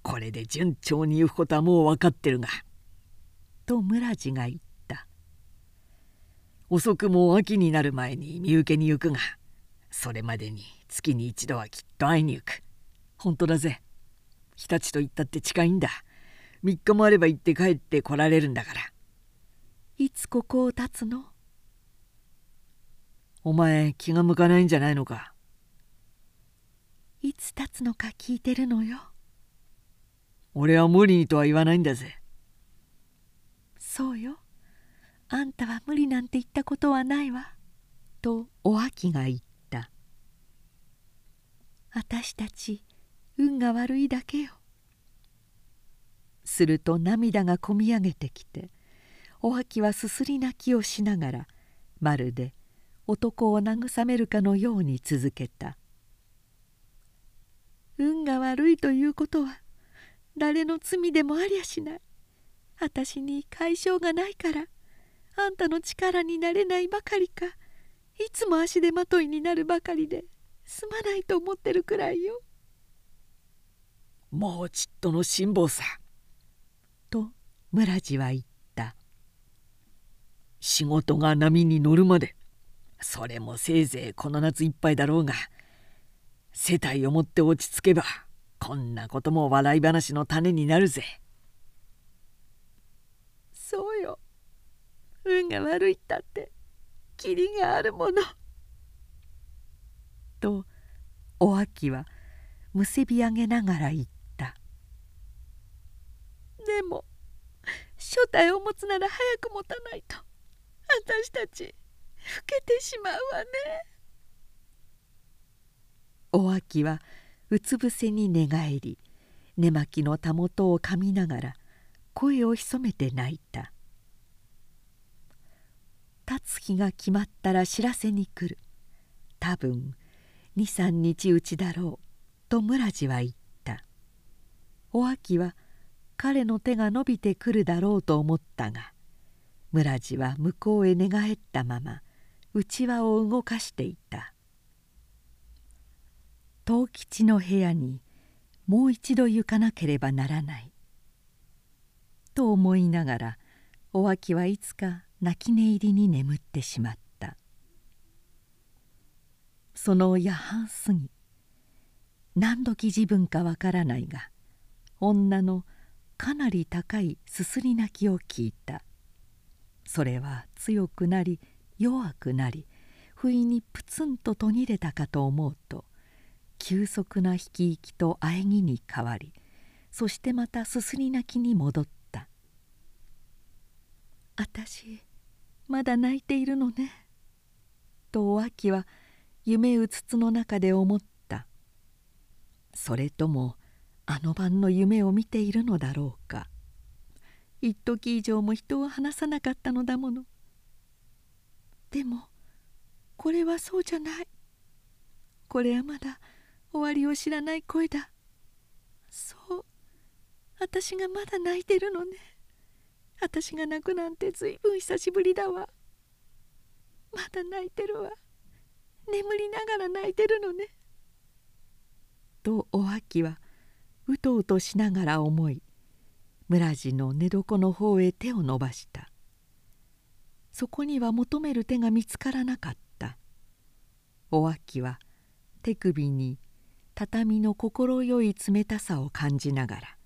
これで順調に行くことはもう分かってるが」と村地が言った「遅くも秋になる前に身請けに行くが。それまでに月に一度はきっと会いに行く。本当だぜ。日立と言ったって近いんだ。3日もあれば行って帰って来られるんだから。いつここを立つの？お前気が向かないんじゃないのか。いつ経つのか聞いてるのよ俺は無理にとは言わないんだぜ。そうよ。あんたは無理なんて言ったことはないわ」とお秋が言った「私たち運が悪いだけよ」すると涙がこみ上げてきてお秋はすすり泣きをしながらまるで男を慰めるかのように続けた「運が悪いということは誰の罪でもありゃしない。私に解消がないから。あんたの力になれないばかりか。いつも足手まといになるばかりで。すまないと思ってるくらいよ。もうちっとの辛抱さ。と村地は言った。仕事が波に乗るまで。それもせいぜいこの夏いっぱいだろうが。世帯を持って落ち着けば。こんなことも笑い話の種になるぜ。そうよ運が悪いったってキリがあるもの。とお秋はむせび上げながら言ったでも正体を持つなら早く持たないと私たち老けてしまうわねお秋はうつ伏せに寝返り寝巻きのたもとをかみながら声を潜めて泣いた。立つ日が決まったら知らせに来る。多分23日うちだろうと村地は言った。お秋は彼の手が伸びてくるだろうと思ったが村地は向こうへ寝返ったままうちわを動かしていた。藤吉の部屋にもう一度行かなければならない。と思いながらお秋はいつか泣き寝入りに眠ってしまった。その夜半過ぎ何時自分かわからないが女のかなり高いすすり泣きを聞いた。それは強くなり弱くなり不意にプツンと途切れたかと思うと急速な引き息と喘ぎに変わりそしてまたすすり泣きに戻った「あたしまだ泣いているのね」とお秋は夢うつつの中で思ったそれともあの晩の夢を見ているのだろうか一時以上も人を離さなかったのだものでもこれはそうじゃない。これはまだ終わりを知らない声だ。そう。私がまだ泣いてるのね。私が泣くなんてずいぶん久しぶりだわ。まだ泣いてるわ。眠りながら泣いてるのね。とお秋はうとうとしながら思い村地の寝床の方へ手を伸ばした。そこには求める手が見つからなかった。お秋は手首に畳の快い冷たさを感じながら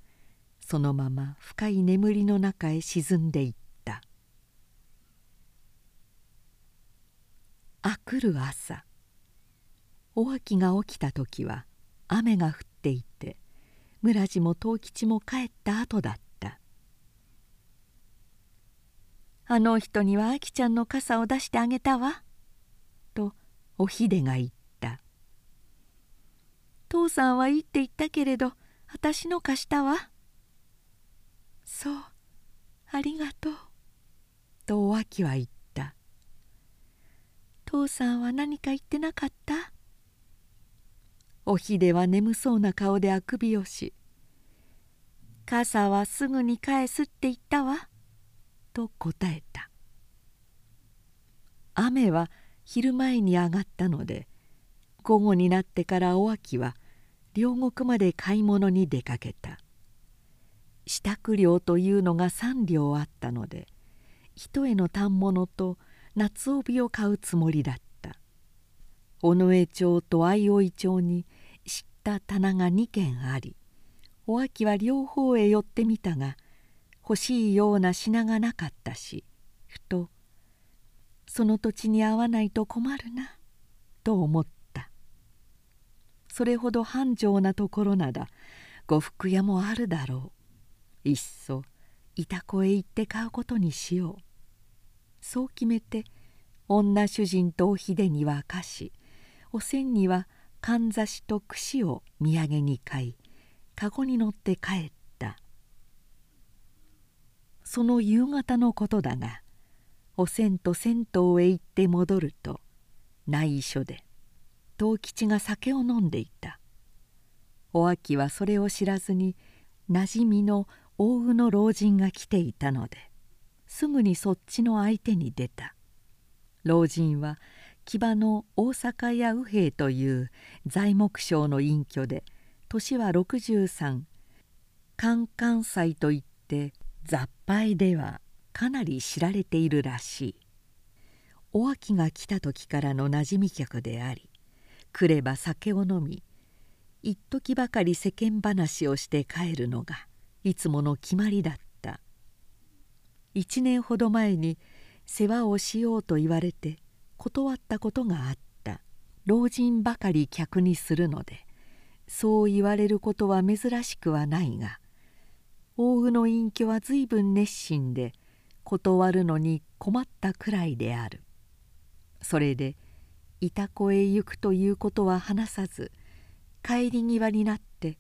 そのまま深い眠りの中へ沈んでいった。あくる朝お秋が起きた時は雨が降っていて村地も藤吉も帰った後だった「あの人にはあきちゃんの傘を出してあげたわ」とおひでが言った「父さんはいいって言ったけれど私の貸したわ」そうありがとう」とお秋は言った「父さんは何か言ってなかった?」おひでは眠そうな顔であくびをし「傘はすぐに返すって言ったわ」と答えた。雨は昼前に上がったので午後になってからお秋は両国まで買い物に出かけた。支度料というのが3両あったので一重の反物と夏帯を買うつもりだった。尾上町と相生町に知った棚が2軒ありお秋は両方へ寄ってみたが欲しいような品がなかったしふとその土地に合わないと困るなと思った。それほど繁盛なところなら呉服屋もあるだろう。いっそ板子へ行って買うことにしよう。そう決めて女主人とお秀には菓子おせんにはかんざしと串を土産に買い籠に乗って帰った。その夕方のことだがおせんと銭湯へ行って戻ると内緒で藤吉が酒を飲んでいた。お秋はそれを知らずになじみの大宇の老人が来ていたのですぐにそっちの相手に出た。老人は木場の大阪屋右兵という材木商の隠居で年は63カンカン祭といって雑牌ではかなり知られているらしい。お秋が来た時からのなじみ客であり来れば酒を飲み一時ばかり世間話をして帰るのがいつもの決まりだった。一年ほど前に世話をしようと言われて断ったことがあった。老人ばかり客にするのでそう言われることは珍しくはないが大宇の隠居は随分熱心で断るのに困ったくらいである。それで板子へ行くということは話さず帰り際になって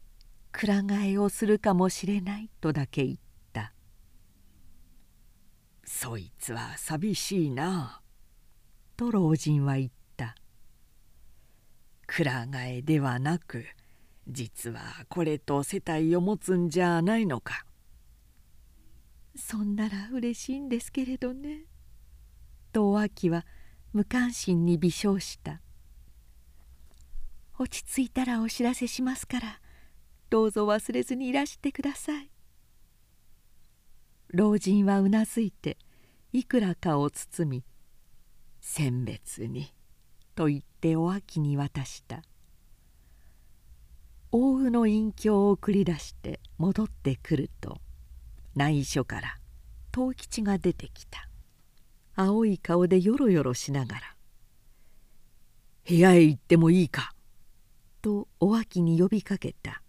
「くら替えをするかもしれない」とだけ言った「そいつは寂しいな」と老人は言った「くら替えではなく実はこれと世帯を持つんじゃないのか」そんなら嬉しいんですけれどね。とお秋は無関心に微笑した「落ち着いたらお知らせしますからどうぞ忘れずにいらしてください」老人はうなずいていくらかを包み選別に」と言ってお秋に渡した。大宇の隠居を送り出して戻ってくると内緒から藤吉が出てきた。青い顔でよろよろしながら「部屋へ行ってもいいか?」とお秋に呼びかけた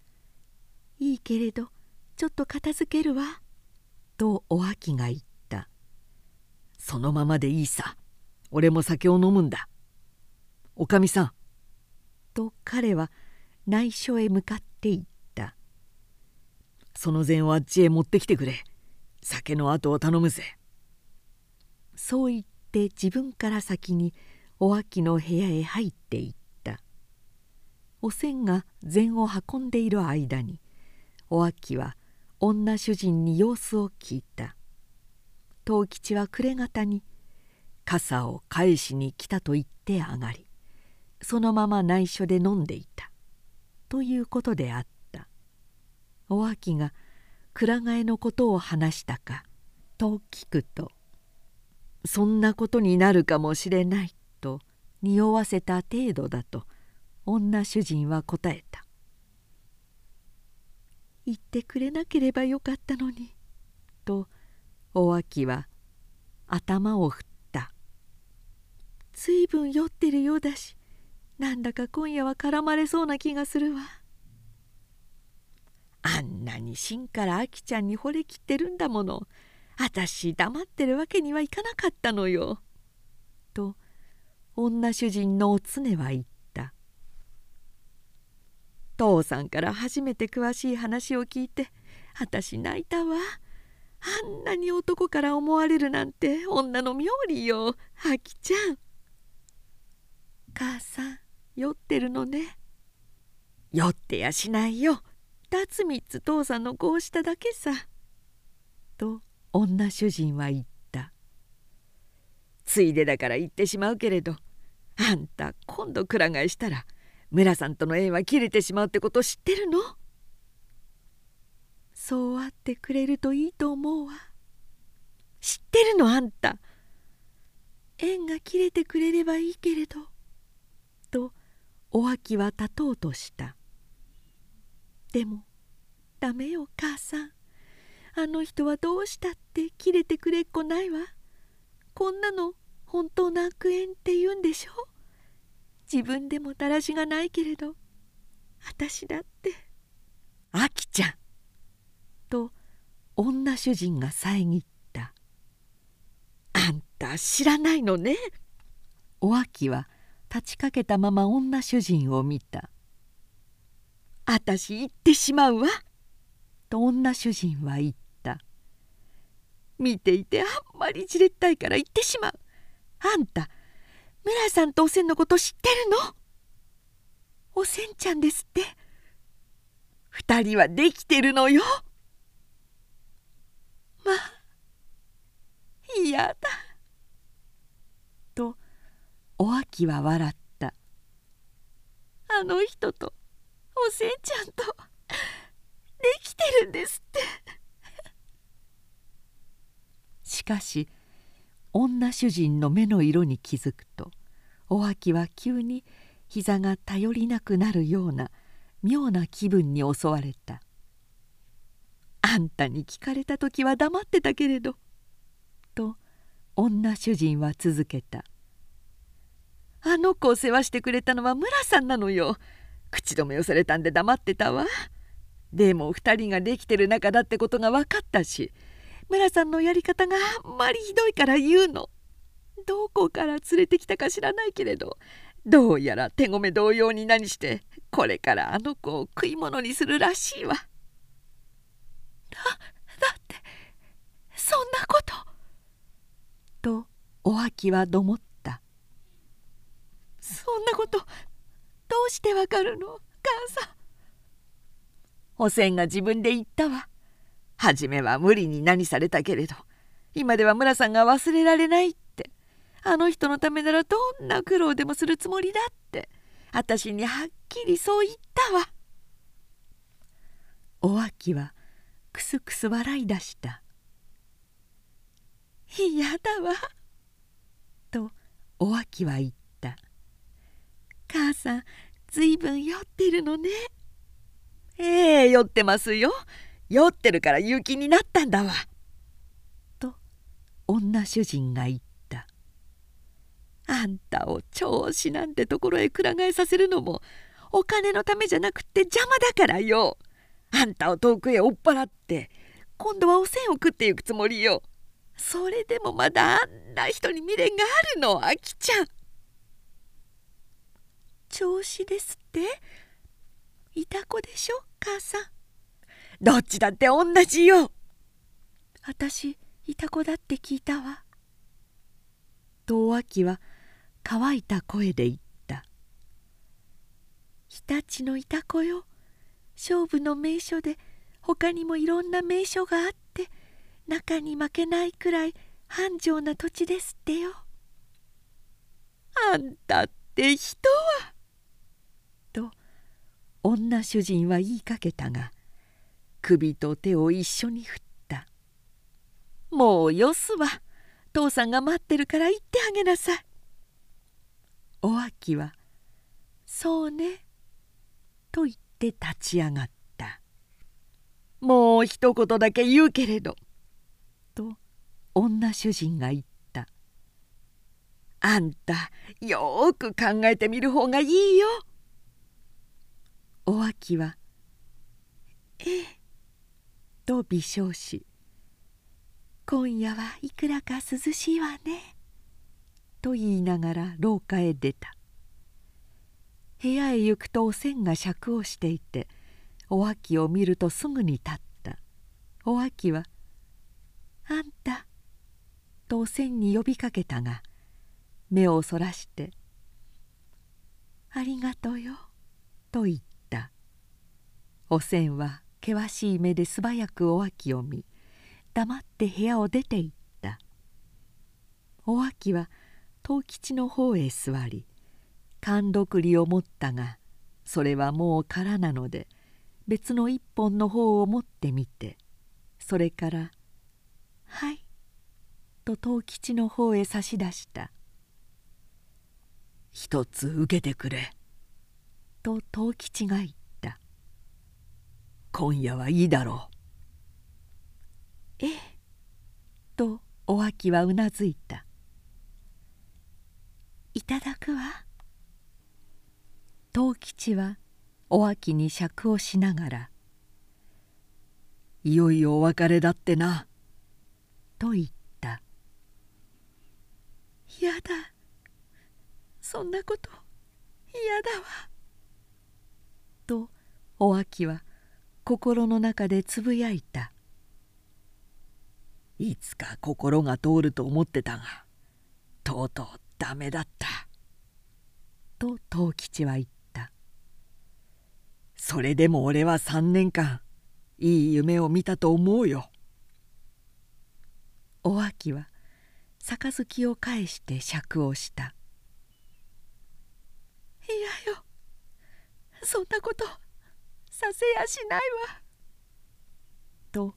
「いいけれどちょっと片付けるわ」とお秋が言った。そのままでいいさ俺も酒を飲むんだ。おかみさん」と彼は内緒へ向かっていった「その膳をあっちへ持ってきてくれ。酒の後を頼むぜ」そう言って自分から先にお秋の部屋へ入っていった。おせんが膳を運んでいる間にお秋は女主人に様子を聞いた。藤吉は暮れ方に傘を返しに来たと言って上がりそのまま内緒で飲んでいた。ということであった。お秋が蔵替えのことを話したかと聞くと「そんなことになるかもしれない」と匂わせた程度だと女主人は答えた「言ってくれなければよかったのに」とお秋は頭を振った「ずいぶん酔ってるようだしなんだか今夜は絡まれそうな気がするわ」あんなに芯からあきちゃんに惚れきってるんだもの。あたし黙ってるわけにはいかなかったのよ。と女主人のおつねは言った「父さんから初めて詳しい話を聞いてあたし泣いたわ。あんなに男から思われるなんて女の妙理よあきちゃん。母さん酔ってるのね。酔ってやしないよ。二つ三つ父さんのこうしただけさ。と女主人は言った。ついでだから言ってしまうけれどあんた今度くら替えしたら村さんとの縁は切れてしまうってこと知ってるの？そうあってくれるといいと思うわ。知ってるの？あんた。縁が切れてくれればいいけれど。とお秋は立とうとした。でもダメよ母さん。あの人はどうしたって切れてくれっこないわ。こんなの本当の悪縁って言うんでしょ？自分でもだらしがないけれど。私だって。あきちゃん。と女主人が遮った。あんた知らないのね。お秋は立ちかけたまま女主人を見た「あたし行ってしまうわ」と女主人は言った「見ていてあんまりじれったいから行ってしまう。あんた村さんとおせんのこと知ってるの？おせんちゃんですって。二人はできてるのよ。まあ嫌だ。とお秋は笑った。あの人とおせんちゃんときてるんですって。しかし女主人の目の色に気づくとお秋は急に膝が頼りなくなるような妙な気分に襲われた「あんたに聞かれた時は黙ってたけれど」と女主人は続けた「あの子を世話してくれたのは村さんなのよ。口止めをされたんで黙ってたわ。でも2人ができてる仲だってことが分かったし村さんのやり方があんまりひどいから言うの。どこから連れてきたか知らないけれどどうやら手ごめ同様に何してこれからあの子を食い物にするらしいわ。だだってそんなこと。とお秋はどもった。そんなことどうしてわかるの？母さん。おせんが自分で言ったわ。初めは無理に何されたけれど今では村さんが忘れられないって。あの人のためならどんな苦労でもするつもりだって。私にはっきりそう言ったわ。お秋はくすくす笑い出した「嫌だわ」とお秋は言った「母さんずいぶん酔ってるのね」ええ酔ってますよ。酔ってるから勇気になったんだわ」と女主人が言った「あんたを調子なんてところへくら替えさせるのもお金のためじゃなくって邪魔だからよ。あんたを遠くへ追っ払って今度はおせんを食っていくつもりよ。それでもまだあんな人に未練があるのあきちゃん」調子ですって？いた子でしょ？母さん。どっちだって同じよ。私いた子だって聞いたわ。遠秋は乾いた声で言った。日立のいた子よ。勝負の名所で他にもいろんな名所があって中に負けないくらい繁盛な土地ですってよ。あんたって人は。女主人は言いかけたが首と手を一緒に振った「もうよすわ父さんが待ってるから言ってあげなさい」お秋は「そうね」と言って立ち上がった「もう一言だけ言うけれど」と女主人が言った「あんたよく考えてみる方がいいよ」お秋は「ええ」と微笑し「今夜はいくらか涼しいわね」と言いながら廊下へ出た。部屋へ行くとおせんが酌をしていてお秋を見るとすぐに立った。お秋は「あんた」とおせんに呼びかけたが目をそらして「ありがとうよ」と言った。おせんは険しい目で素早くお秋を見黙って部屋を出て行った。お秋は藤吉の方へ座り甘毒りを持ったがそれはもう空なので別の一本の方を持ってみてそれから「はい」と藤吉の方へ差し出した「一つ受けてくれ」と藤吉が言った今夜はいいだろう。ええ。とお秋はうなずいた。いただくわ」藤吉はお秋に酌をしながら「いよいよお別れだってな」と言った「嫌だそんなこと嫌だわ」とお秋は心の中でつぶやいた「いつか心が通ると思ってたがとうとうダメだった」と藤吉は言った「それでも俺は3年間いい夢を見たと思うよ」お秋は杯を返して酌をした「いやよそんなことさせやしないわ」と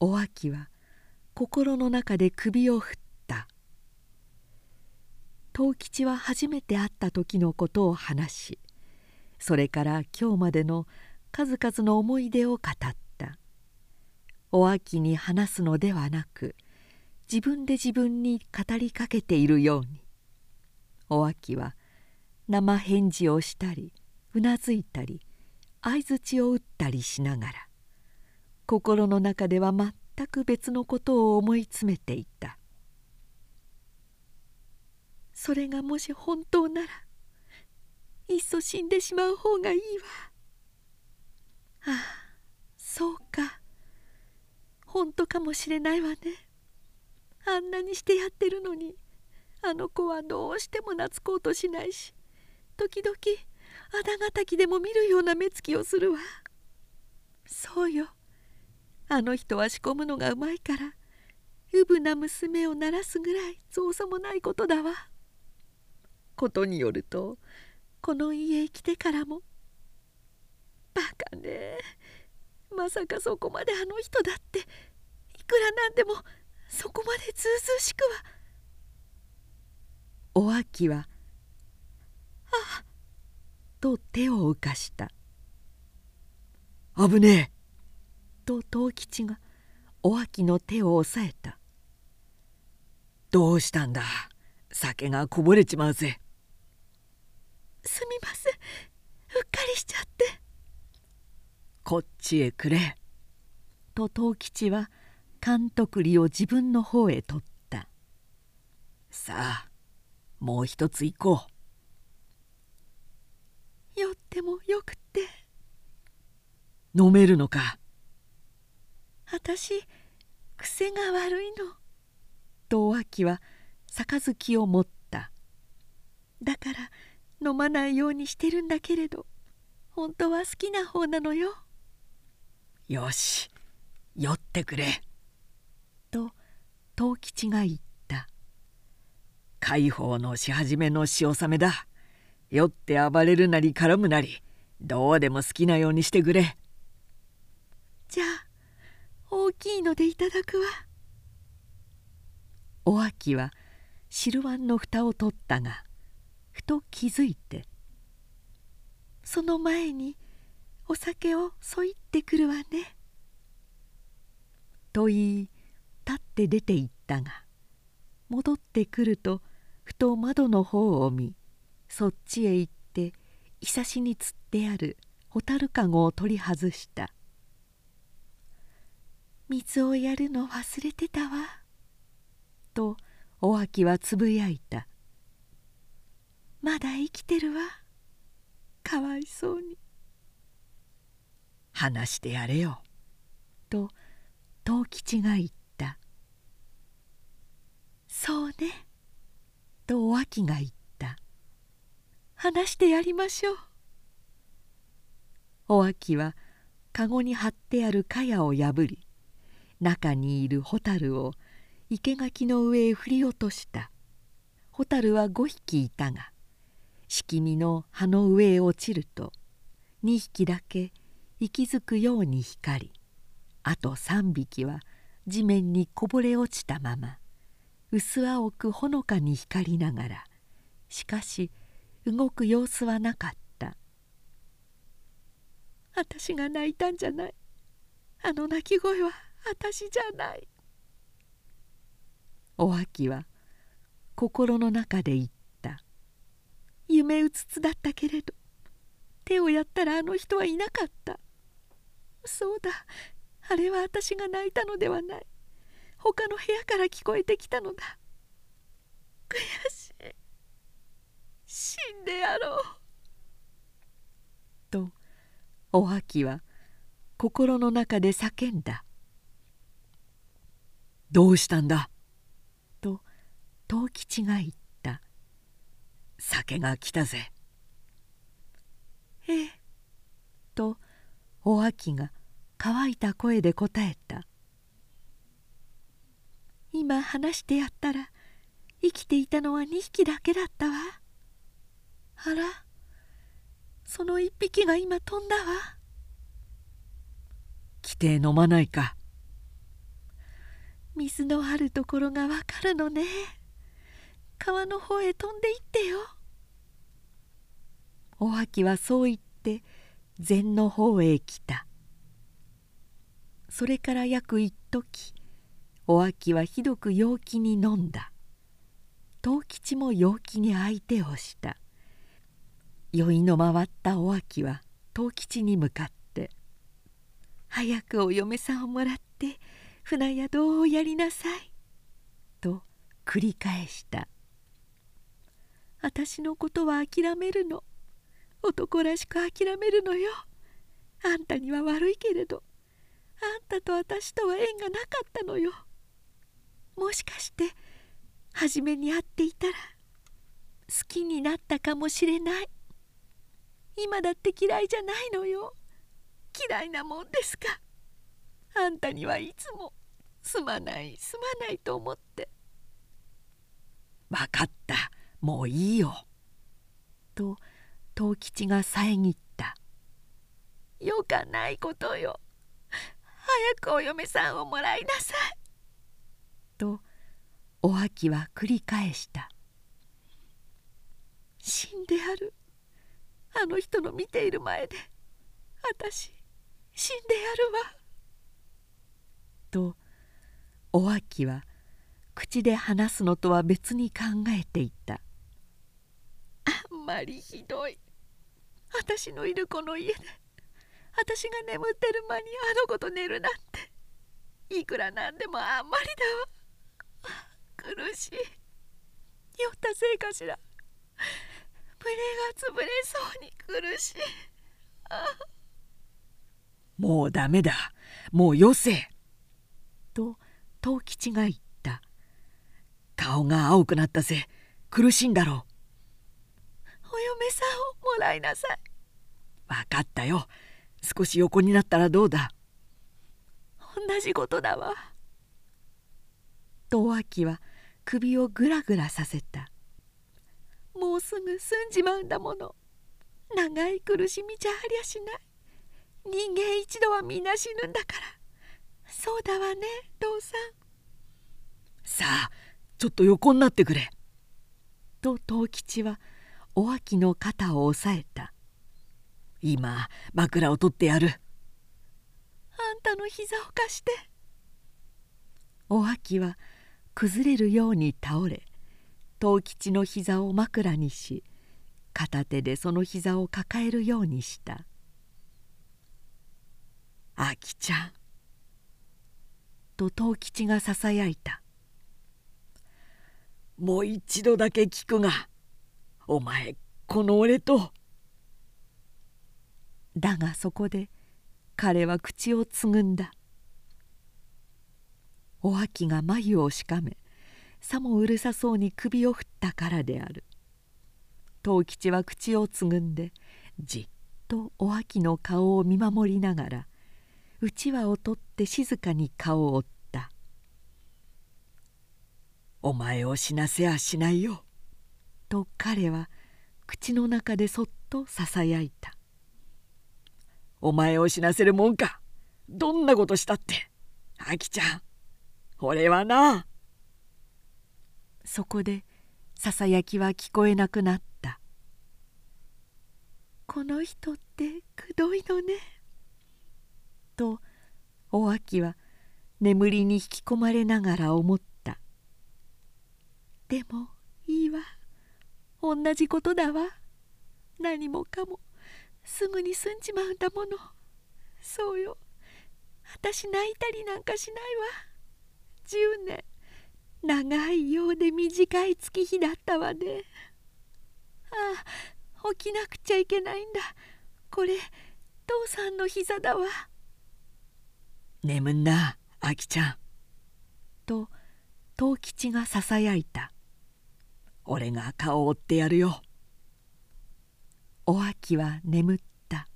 お秋は心の中で首を振った。藤吉は初めて会った時のことを話しそれから今日までの数々の思い出を語った。お秋に話すのではなく自分で自分に語りかけているように。お秋は生返事をしたりうなずいたり相づちを打ったりしながら心の中では全く別のことを思い詰めていた。それがもし本当ならいっそ死んでしまう方がいいわ。ああそうか。本当かもしれないわね。あんなにしてやってるのにあの子はどうしても懐こうとしないし時々あだがたきでも見るような目つきをするわ。そうよ。あの人は仕込むのがうまいからうぶな娘を鳴らすぐらい造作もないことだわ。ことによるとこの家へ来てからもバカね。まさかそこまであの人だっていくらなんでもそこまでずうずうしくは。お秋は「あと手を浮かした「危ねえ!」と藤吉がお秋の手を押さえた「どうしたんだ。酒がこぼれちまうぜ」すみません。うっかりしちゃって。こっちへくれ。と藤吉は監督りを自分の方へ取った。さあもう一つ行こう酔ってもよくって。飲めるのか？私癖が悪いの。とお秋は杯を持った。だから飲まないようにしてるんだけれど。本当は好きな方なのよ。よし酔ってくれ。と藤吉が言った。解放のし始めの塩めだ酔って暴れるなり絡むなりどうでも好きなようにしてくれ。じゃあ大きいのでいただくわ。お秋は汁碗の蓋を取ったがふと気づいて「その前にお酒をそいってくるわね」と言い立って出て行ったが戻ってくるとふと窓の方を見そっちへ行っていさしにつってある蛍かごを取り外した「水をやるの忘れてたわ」とお秋はつぶやいた「まだ生きてるわかわいそうに」話してやれよと藤吉が言った「そうね」とお秋が言った。話してやりましょう」お秋は籠に貼ってある茅を破り中にいる蛍を生垣の上へ振り落とした。蛍は5匹いたが敷見の葉の上へ落ちると2匹だけ息づくように光りあと3匹は地面にこぼれ落ちたまま薄青くほのかに光りながらしかし動く様子はなかった。私が泣いたんじゃない。あの泣き声は私じゃない。お秋は心の中で言った。夢うつつだったけれど手をやったらあの人はいなかった。そうだ。あれは私が泣いたのではない。他の部屋から聞こえてきたのだ。悔しい。死んでやろう。とお秋は心の中で叫んだ「どうしたんだ?」と藤吉が言った「酒が来たぜ」ええ。とお秋が乾いた声で答えた「今話してやったら生きていたのは2匹だけだったわ。あらその1匹が今飛んだわ。来て飲まないか。水のあるところがわかるのね。川の方へ飛んでいってよ。お秋はそう言って禅の方へ来た。それから約一時お秋はひどく陽気に飲んだ。藤吉も陽気に相手をした酔いの回ったお秋は藤吉に向かって「早くお嫁さんをもらって船宿をやりなさい」と繰り返した「私のことは諦めるの。男らしく諦めるのよ。あんたには悪いけれどあんたと私とは縁がなかったのよ。もしかして初めに会っていたら好きになったかもしれない。今だって嫌いじゃないのよ。嫌いなもんですか。あんたにはいつもすまないすまないと思って。分かった。もういいよ」と藤吉が遮った「よかないことよ。早くお嫁さんをもらいなさい」とお秋は繰り返した「死んである。あの人の見ている前で私死んでやるわ」とお秋は口で話すのとは別に考えていた「あんまりひどい。私のいるこの家で私が眠ってる間にあの子と寝るなんていくらなんでもあんまりだわ。苦しい。酔ったせいかしら。胸が潰れそうに苦しい。もうダメだ。もうよせ」と藤吉が言った「顔が青くなったぜ。苦しいんだろう」お嫁さんをもらいなさい。分かったよ。少し横になったらどうだ。同じことだわ。とお秋は首をぐらぐらさせたもうすぐ済んじまうんだもの。長い苦しみじゃありゃしない。人間一度はみんな死ぬんだから。そうだわね父さん。さあちょっと横になってくれ」と藤吉はお秋の肩を押さえた「今枕を取ってやる」あんたの膝を貸して。お秋は崩れるように倒れ藤吉の膝を枕にし片手でその膝を抱えるようにした「あきちゃん」と藤吉がささやいた「もう一度だけ聞くがお前この俺と」だがそこで彼は口をつぐんだ。お秋が眉をしかめさもうるさそうに首を振ったからである。藤吉は口をつぐんでじっとお秋の顔を見守りながらうちわを取って静かに顔を追った「お前を死なせやしないよ」と彼は口の中でそっとささやいた「お前を死なせるもんかどんなことしたってあきちゃん。俺はなそこでささやきは聞こえなくなった「この人ってくどいのね」とお秋は眠りに引き込まれながら思った「でもいいわ。同じことだわ。何もかも。すぐに済んじまうんだもの。そうよ。私泣いたりなんかしないわ。10年。長いようで短い月日だったわね。ああ起きなくちゃいけないんだ。これ父さんの膝だわ。眠んなあきちゃん。と藤吉がささやいた。俺が顔を追ってやるよ。お秋は眠った。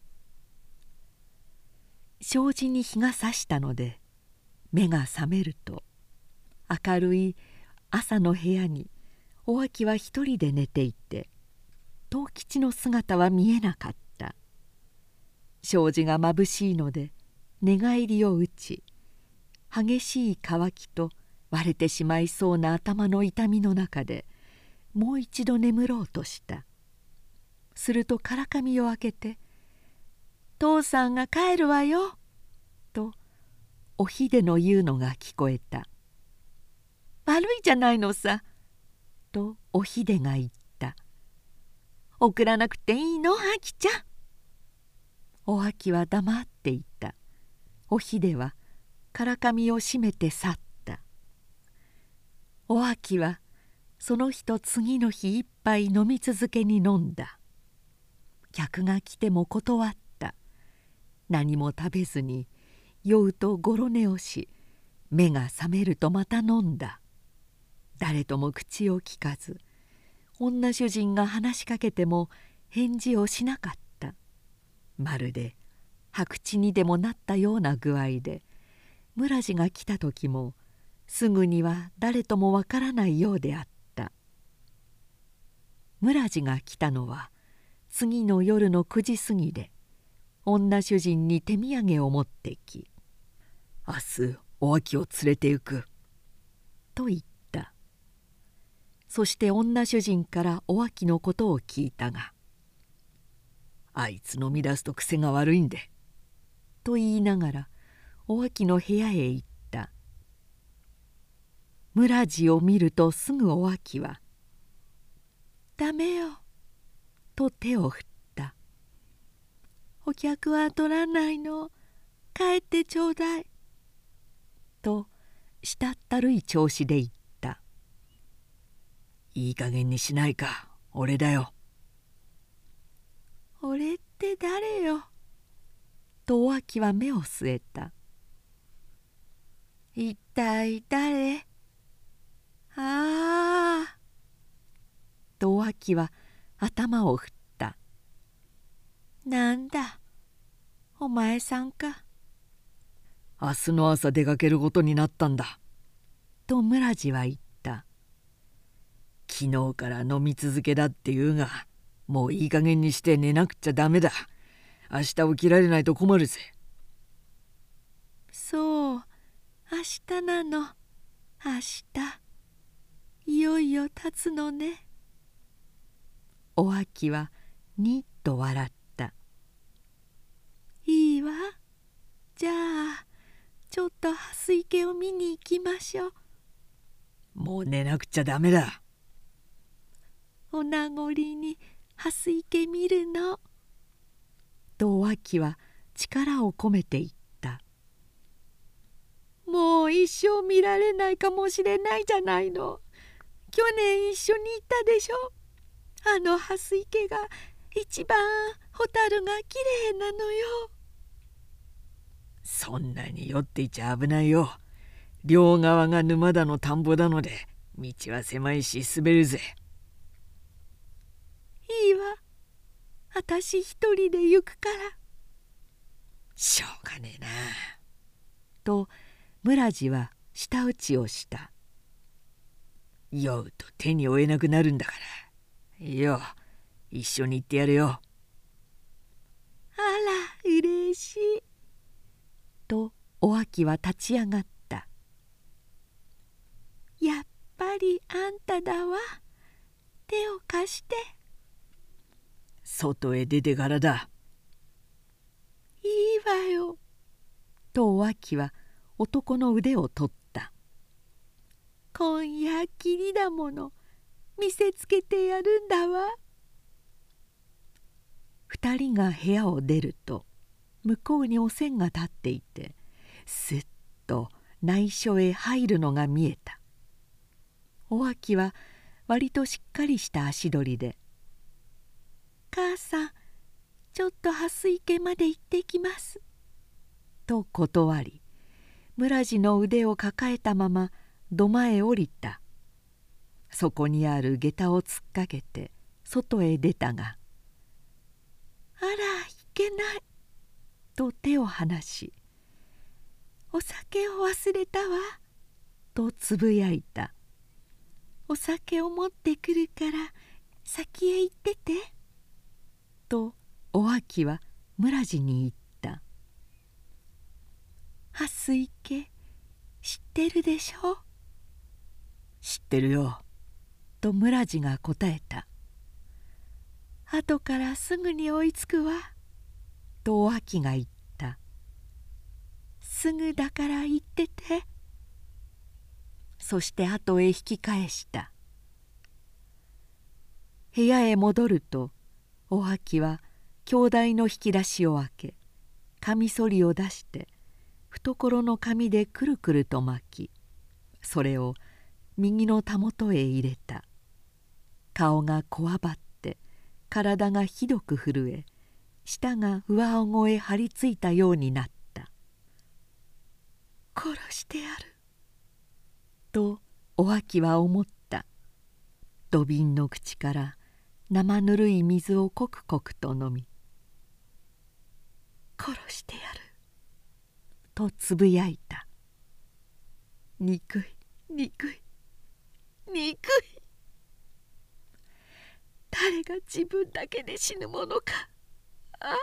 障子に日がさしたので目が覚めると明るい朝の部屋にお秋は一人で寝ていて藤吉の姿は見えなかった。障子がまぶしいので寝返りを打ち激しい渇きと割れてしまいそうな頭の痛みの中でもう一度眠ろうとした。するとからかみを開けて「父さんが帰るわよ」とおひでの言うのが聞こえた「悪いじゃないのさ」とおひでが言った「送らなくていいのあきちゃん」おあきは黙っていた。おひではからかみを閉めて去った。おあきはその日と次の日一杯飲み続けに飲んだ。客が来ても断った。何も食べずに酔うとごろ寝をし目が覚めるとまた飲んだ。誰とも口をきかず女主人が話しかけても返事をしなかった。まるで白痴にでもなったような具合で村地が来た時もすぐには誰ともわからないようであった。村地が来たのは次の夜の9時過ぎで女主人に手土産を持ってき「明日お秋を連れて行く」と言った。そして女主人からお秋のことを聞いたが「あいつ飲み出すと癖が悪いんで」と言いながらお秋の部屋へ行った。村地を見るとすぐお秋は「ダメよ」と手を振った「お客は取らないの帰ってちょうだい」としたったるい調子で言った「いい加減にしないか。俺だよ」「俺って誰よ?」とお秋は目を据えた「一体誰？ああ」とお秋は頭を振った「なんだ？お前さんか」明日の朝出かけることになったんだ」と村地は言った「昨日から飲み続けだって言うがもういい加減にして寝なくちゃダメだ。明日起きられないと困るぜ」そう。明日なの。明日。いよいよ立つのね。お秋はにっと笑った「いいわ。じゃあちょっと蓮池を見に行きましょう」もう寝なくちゃダメだお名残に蓮池見るの。とお秋は力を込めて言った「もう一生見られないかもしれないじゃないの。去年一緒に行ったでしょ。あの蓮池が一番蛍がきれいなのよ」そんなに酔っていちゃ危ないよ。両側が沼だの田んぼなので道は狭いし滑るぜいいわ。私一人で行くから。しょうがねえな。と村地は舌打ちをした。酔うと手に負えなくなるんだから。いいよ一緒に行ってやるよ。あらうれしい。とお秋は立ち上がった。やっぱりあんただわ。手を貸して外へ出てからだ。いいわよ。とお秋は男の腕を取った。今夜きりだもの。見せつけてやるんだわ」二人が部屋を出ると向こうにおせんが立っていてすっと内緒へ入るのが見えた。お秋は割としっかりした足取りで「母さんちょっと蓮池まで行ってきます」と断り村地の腕を抱えたまま土間へ降りた。そこにある下駄を突っかけて外へ出たが「あらいけない」と手を離し「お酒を忘れたわ」とつぶやいた「お酒を持ってくるから先へ行ってて」とお秋は村地に言った「蓮池知ってるでしょ?」「知ってるよ」と村地が答えた「後からすぐに追いつくわ」とお秋が言った「すぐだから言ってて」そして後へ引き返した。部屋へ戻るとお秋は兄弟の引き出しを開けカミソリを出して懐の紙でくるくると巻きそれを右のたもとへ入れた。顔がこわばって体がひどく震え舌が上顎へ張り付いたようになった「殺してやる」とお秋は思った。土瓶の口から生ぬるい水をこくこくと飲み「殺してやる」とつぶやいた「憎い憎い憎い」誰が自分だけで死ぬものか。あ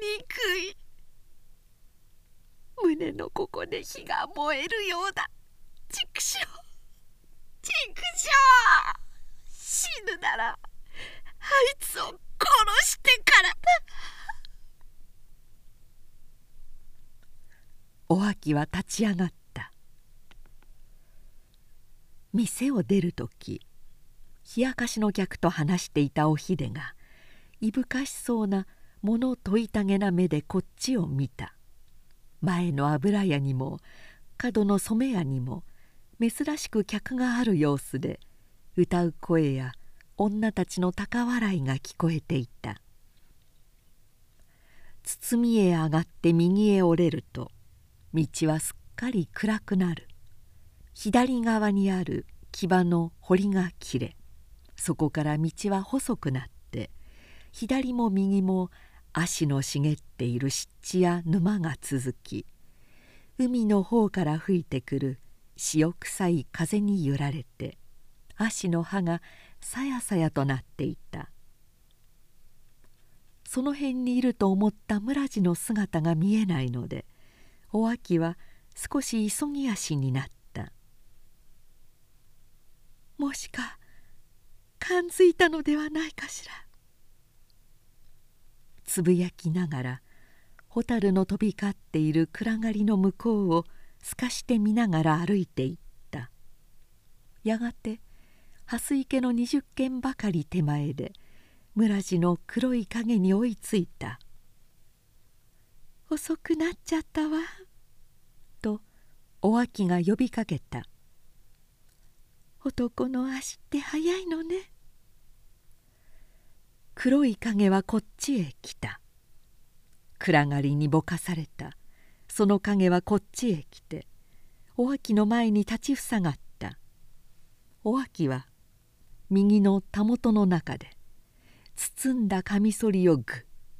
憎い。胸のここで火が燃えるようだ。畜生。畜生。死ぬなら。あいつを殺してからだ。お秋は立ち上がった。店を出る時冷やかしの客と話していたおひでがいぶかしそうな物問いたげな目でこっちを見た。前の油屋にも角の染屋にも珍しく客がある様子で歌う声や女たちの高笑いが聞こえていた。包みへ上がって右へ折れると道はすっかり暗くなる。左側にある木場の堀が切れそこから道は細くなって左も右も足の茂っている湿地や沼が続き海の方から吹いてくる潮臭い風に揺られて足の葉がさやさやとなっていた。その辺にいると思った村地の姿が見えないのでお秋は少し急ぎ足になった「もしか感づいたのではないかしら」つぶやきながら蛍の飛び交っている暗がりの向こうを透かして見ながら歩いていった。やがて蓮池の二十軒ばかり手前で村地の黒い影に追いついた「遅くなっちゃったわ」とお秋が呼びかけた「男の足って速いのね」黒い影はこっちへ来た。暗がりにぼかされた。その影はこっちへ来てお秋の前に立ちふさがった。お秋は右のたもとの中で包んだカミソリをぐっ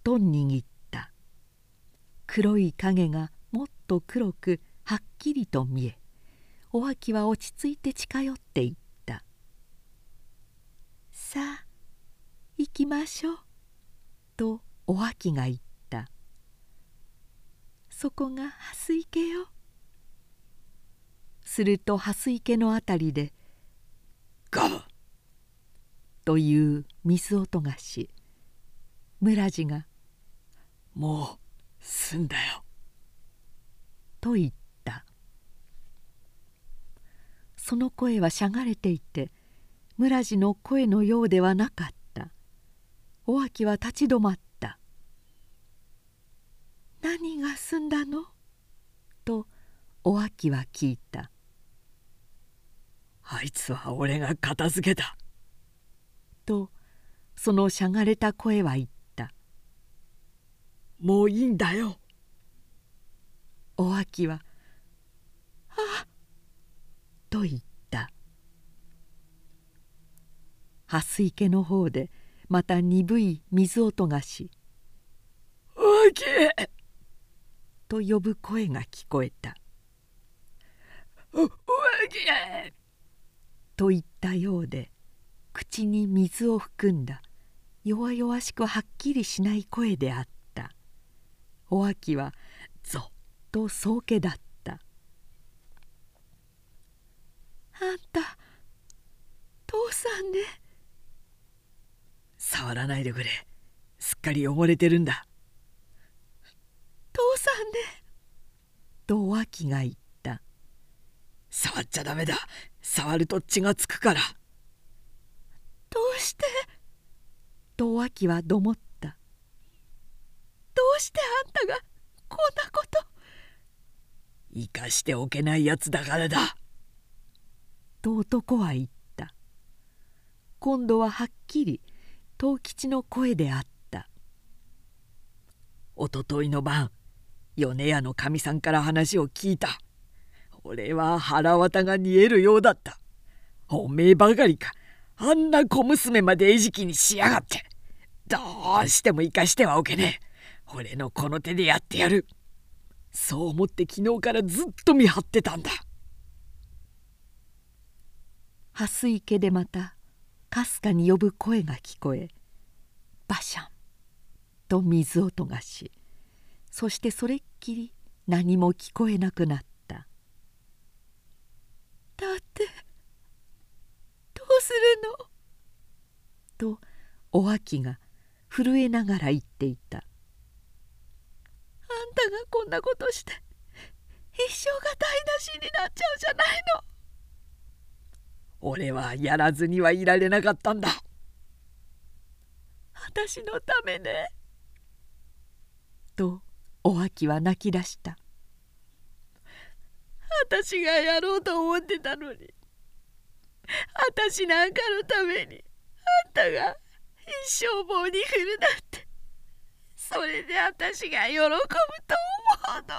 と握った。黒い影がもっと黒くはっきりと見えお秋は落ち着いて近寄っていった「さあ行きましょう」とお秋が言った「そこが蓮池よ」すると蓮池のあたりで「ガブ!」という水音がし村地が「もう済んだよ」と言った。その声はしゃがれていて村地の声のようではなかった。お秋は立ち止まった「何が済んだの?」とお秋は聞いた「あいつは俺が片付けた」とそのしゃがれた声は言った「もういいんだよ」お秋は「あと言った蓮池の方でまた鈍い水音がし「お秋!」と呼ぶ声が聞こえた「お秋!」と言ったようで口に水を含んだ弱々しくはっきりしない声であった。お秋はぞっと宗家だった「あんた父さんね」触らないでくれ。すっかり汚れてるんだ。父さんね。とお秋が言った。触っちゃダメだ。触ると血がつくから。どうして？と脇はどもった。どうしてあんたがこんなこと？生かしておけないやつだからだ。と男は言った。今度ははっきり藤吉の声であった。おとといの晩米屋のかみさんから話を聞いた。俺は腹渡が煮えるようだった。おめえばかりかあんな小娘まで餌食にしやがって。どうしても生かしてはおけねえ。俺のこの手でやってやる。そう思って昨日からずっと見張ってたんだ。蓮池でまたかすかに呼ぶ声が聞こえバシャンと水音がしそしてそれっきり何も聞こえなくなった「だってするの?」とお秋が震えながら言っていた「あんたがこんなことして一生が台無しになっちゃうじゃないの」。俺はやらずにはいられなかったんだ。私のためね。とお秋は泣き出した。私がやろうと思ってたのに。私なんかのためにあんたが一生棒に振るなんてそれで私が喜ぶと思うの。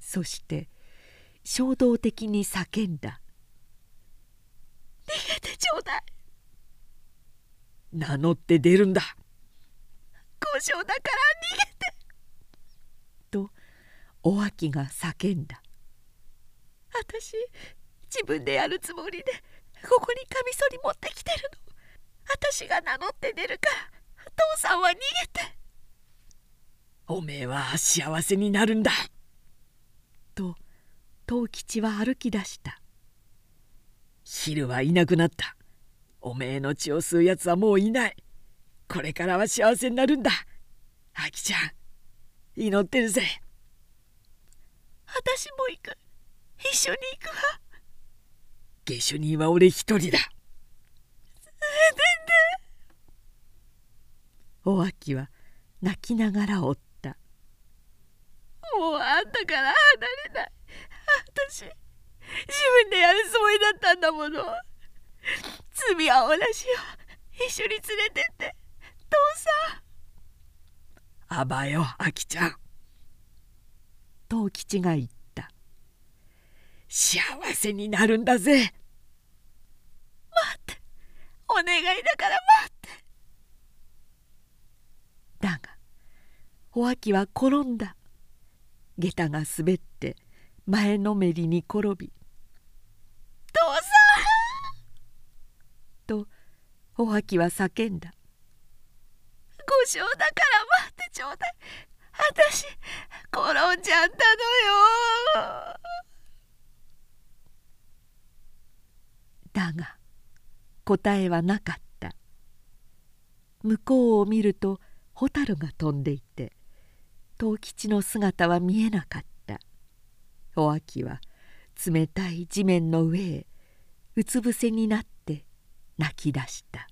そして衝動的に叫んだ「逃げてちょうだい!」名乗って出るんだ。交渉だから逃げて。とお秋が叫んだ。私自分でやるつもりでここにカミソリ持ってきてるの。私が名乗って出るから父さんは逃げて。おめえは幸せになるんだ。と藤吉は歩き出した。昼はいなくなった。おめえの血を吸うやつはもういない。これからは幸せになるんだ。あきちゃん祈ってるぜ。私も行く。一緒に行くわ。下手人は俺一人だ。全然。お秋は泣きながらおった。もうあんたから離れない。私自分でやるつもりだったんだもの。罪は同じよ一緒に連れてって父さ。んあばよあきちゃん。藤吉が言った幸せになるんだぜ。待って。お願いだから待って。だがお秋は転んだ。下駄が滑って前のめりに転び「父さん!」とお秋は叫んだ「故障だから待ってちょうだい。私転んじゃったのよ」だが答えはなかった。向こうを見ると蛍が飛んでいて藤吉の姿は見えなかった。お秋は冷たい地面の上へうつ伏せになって泣き出した。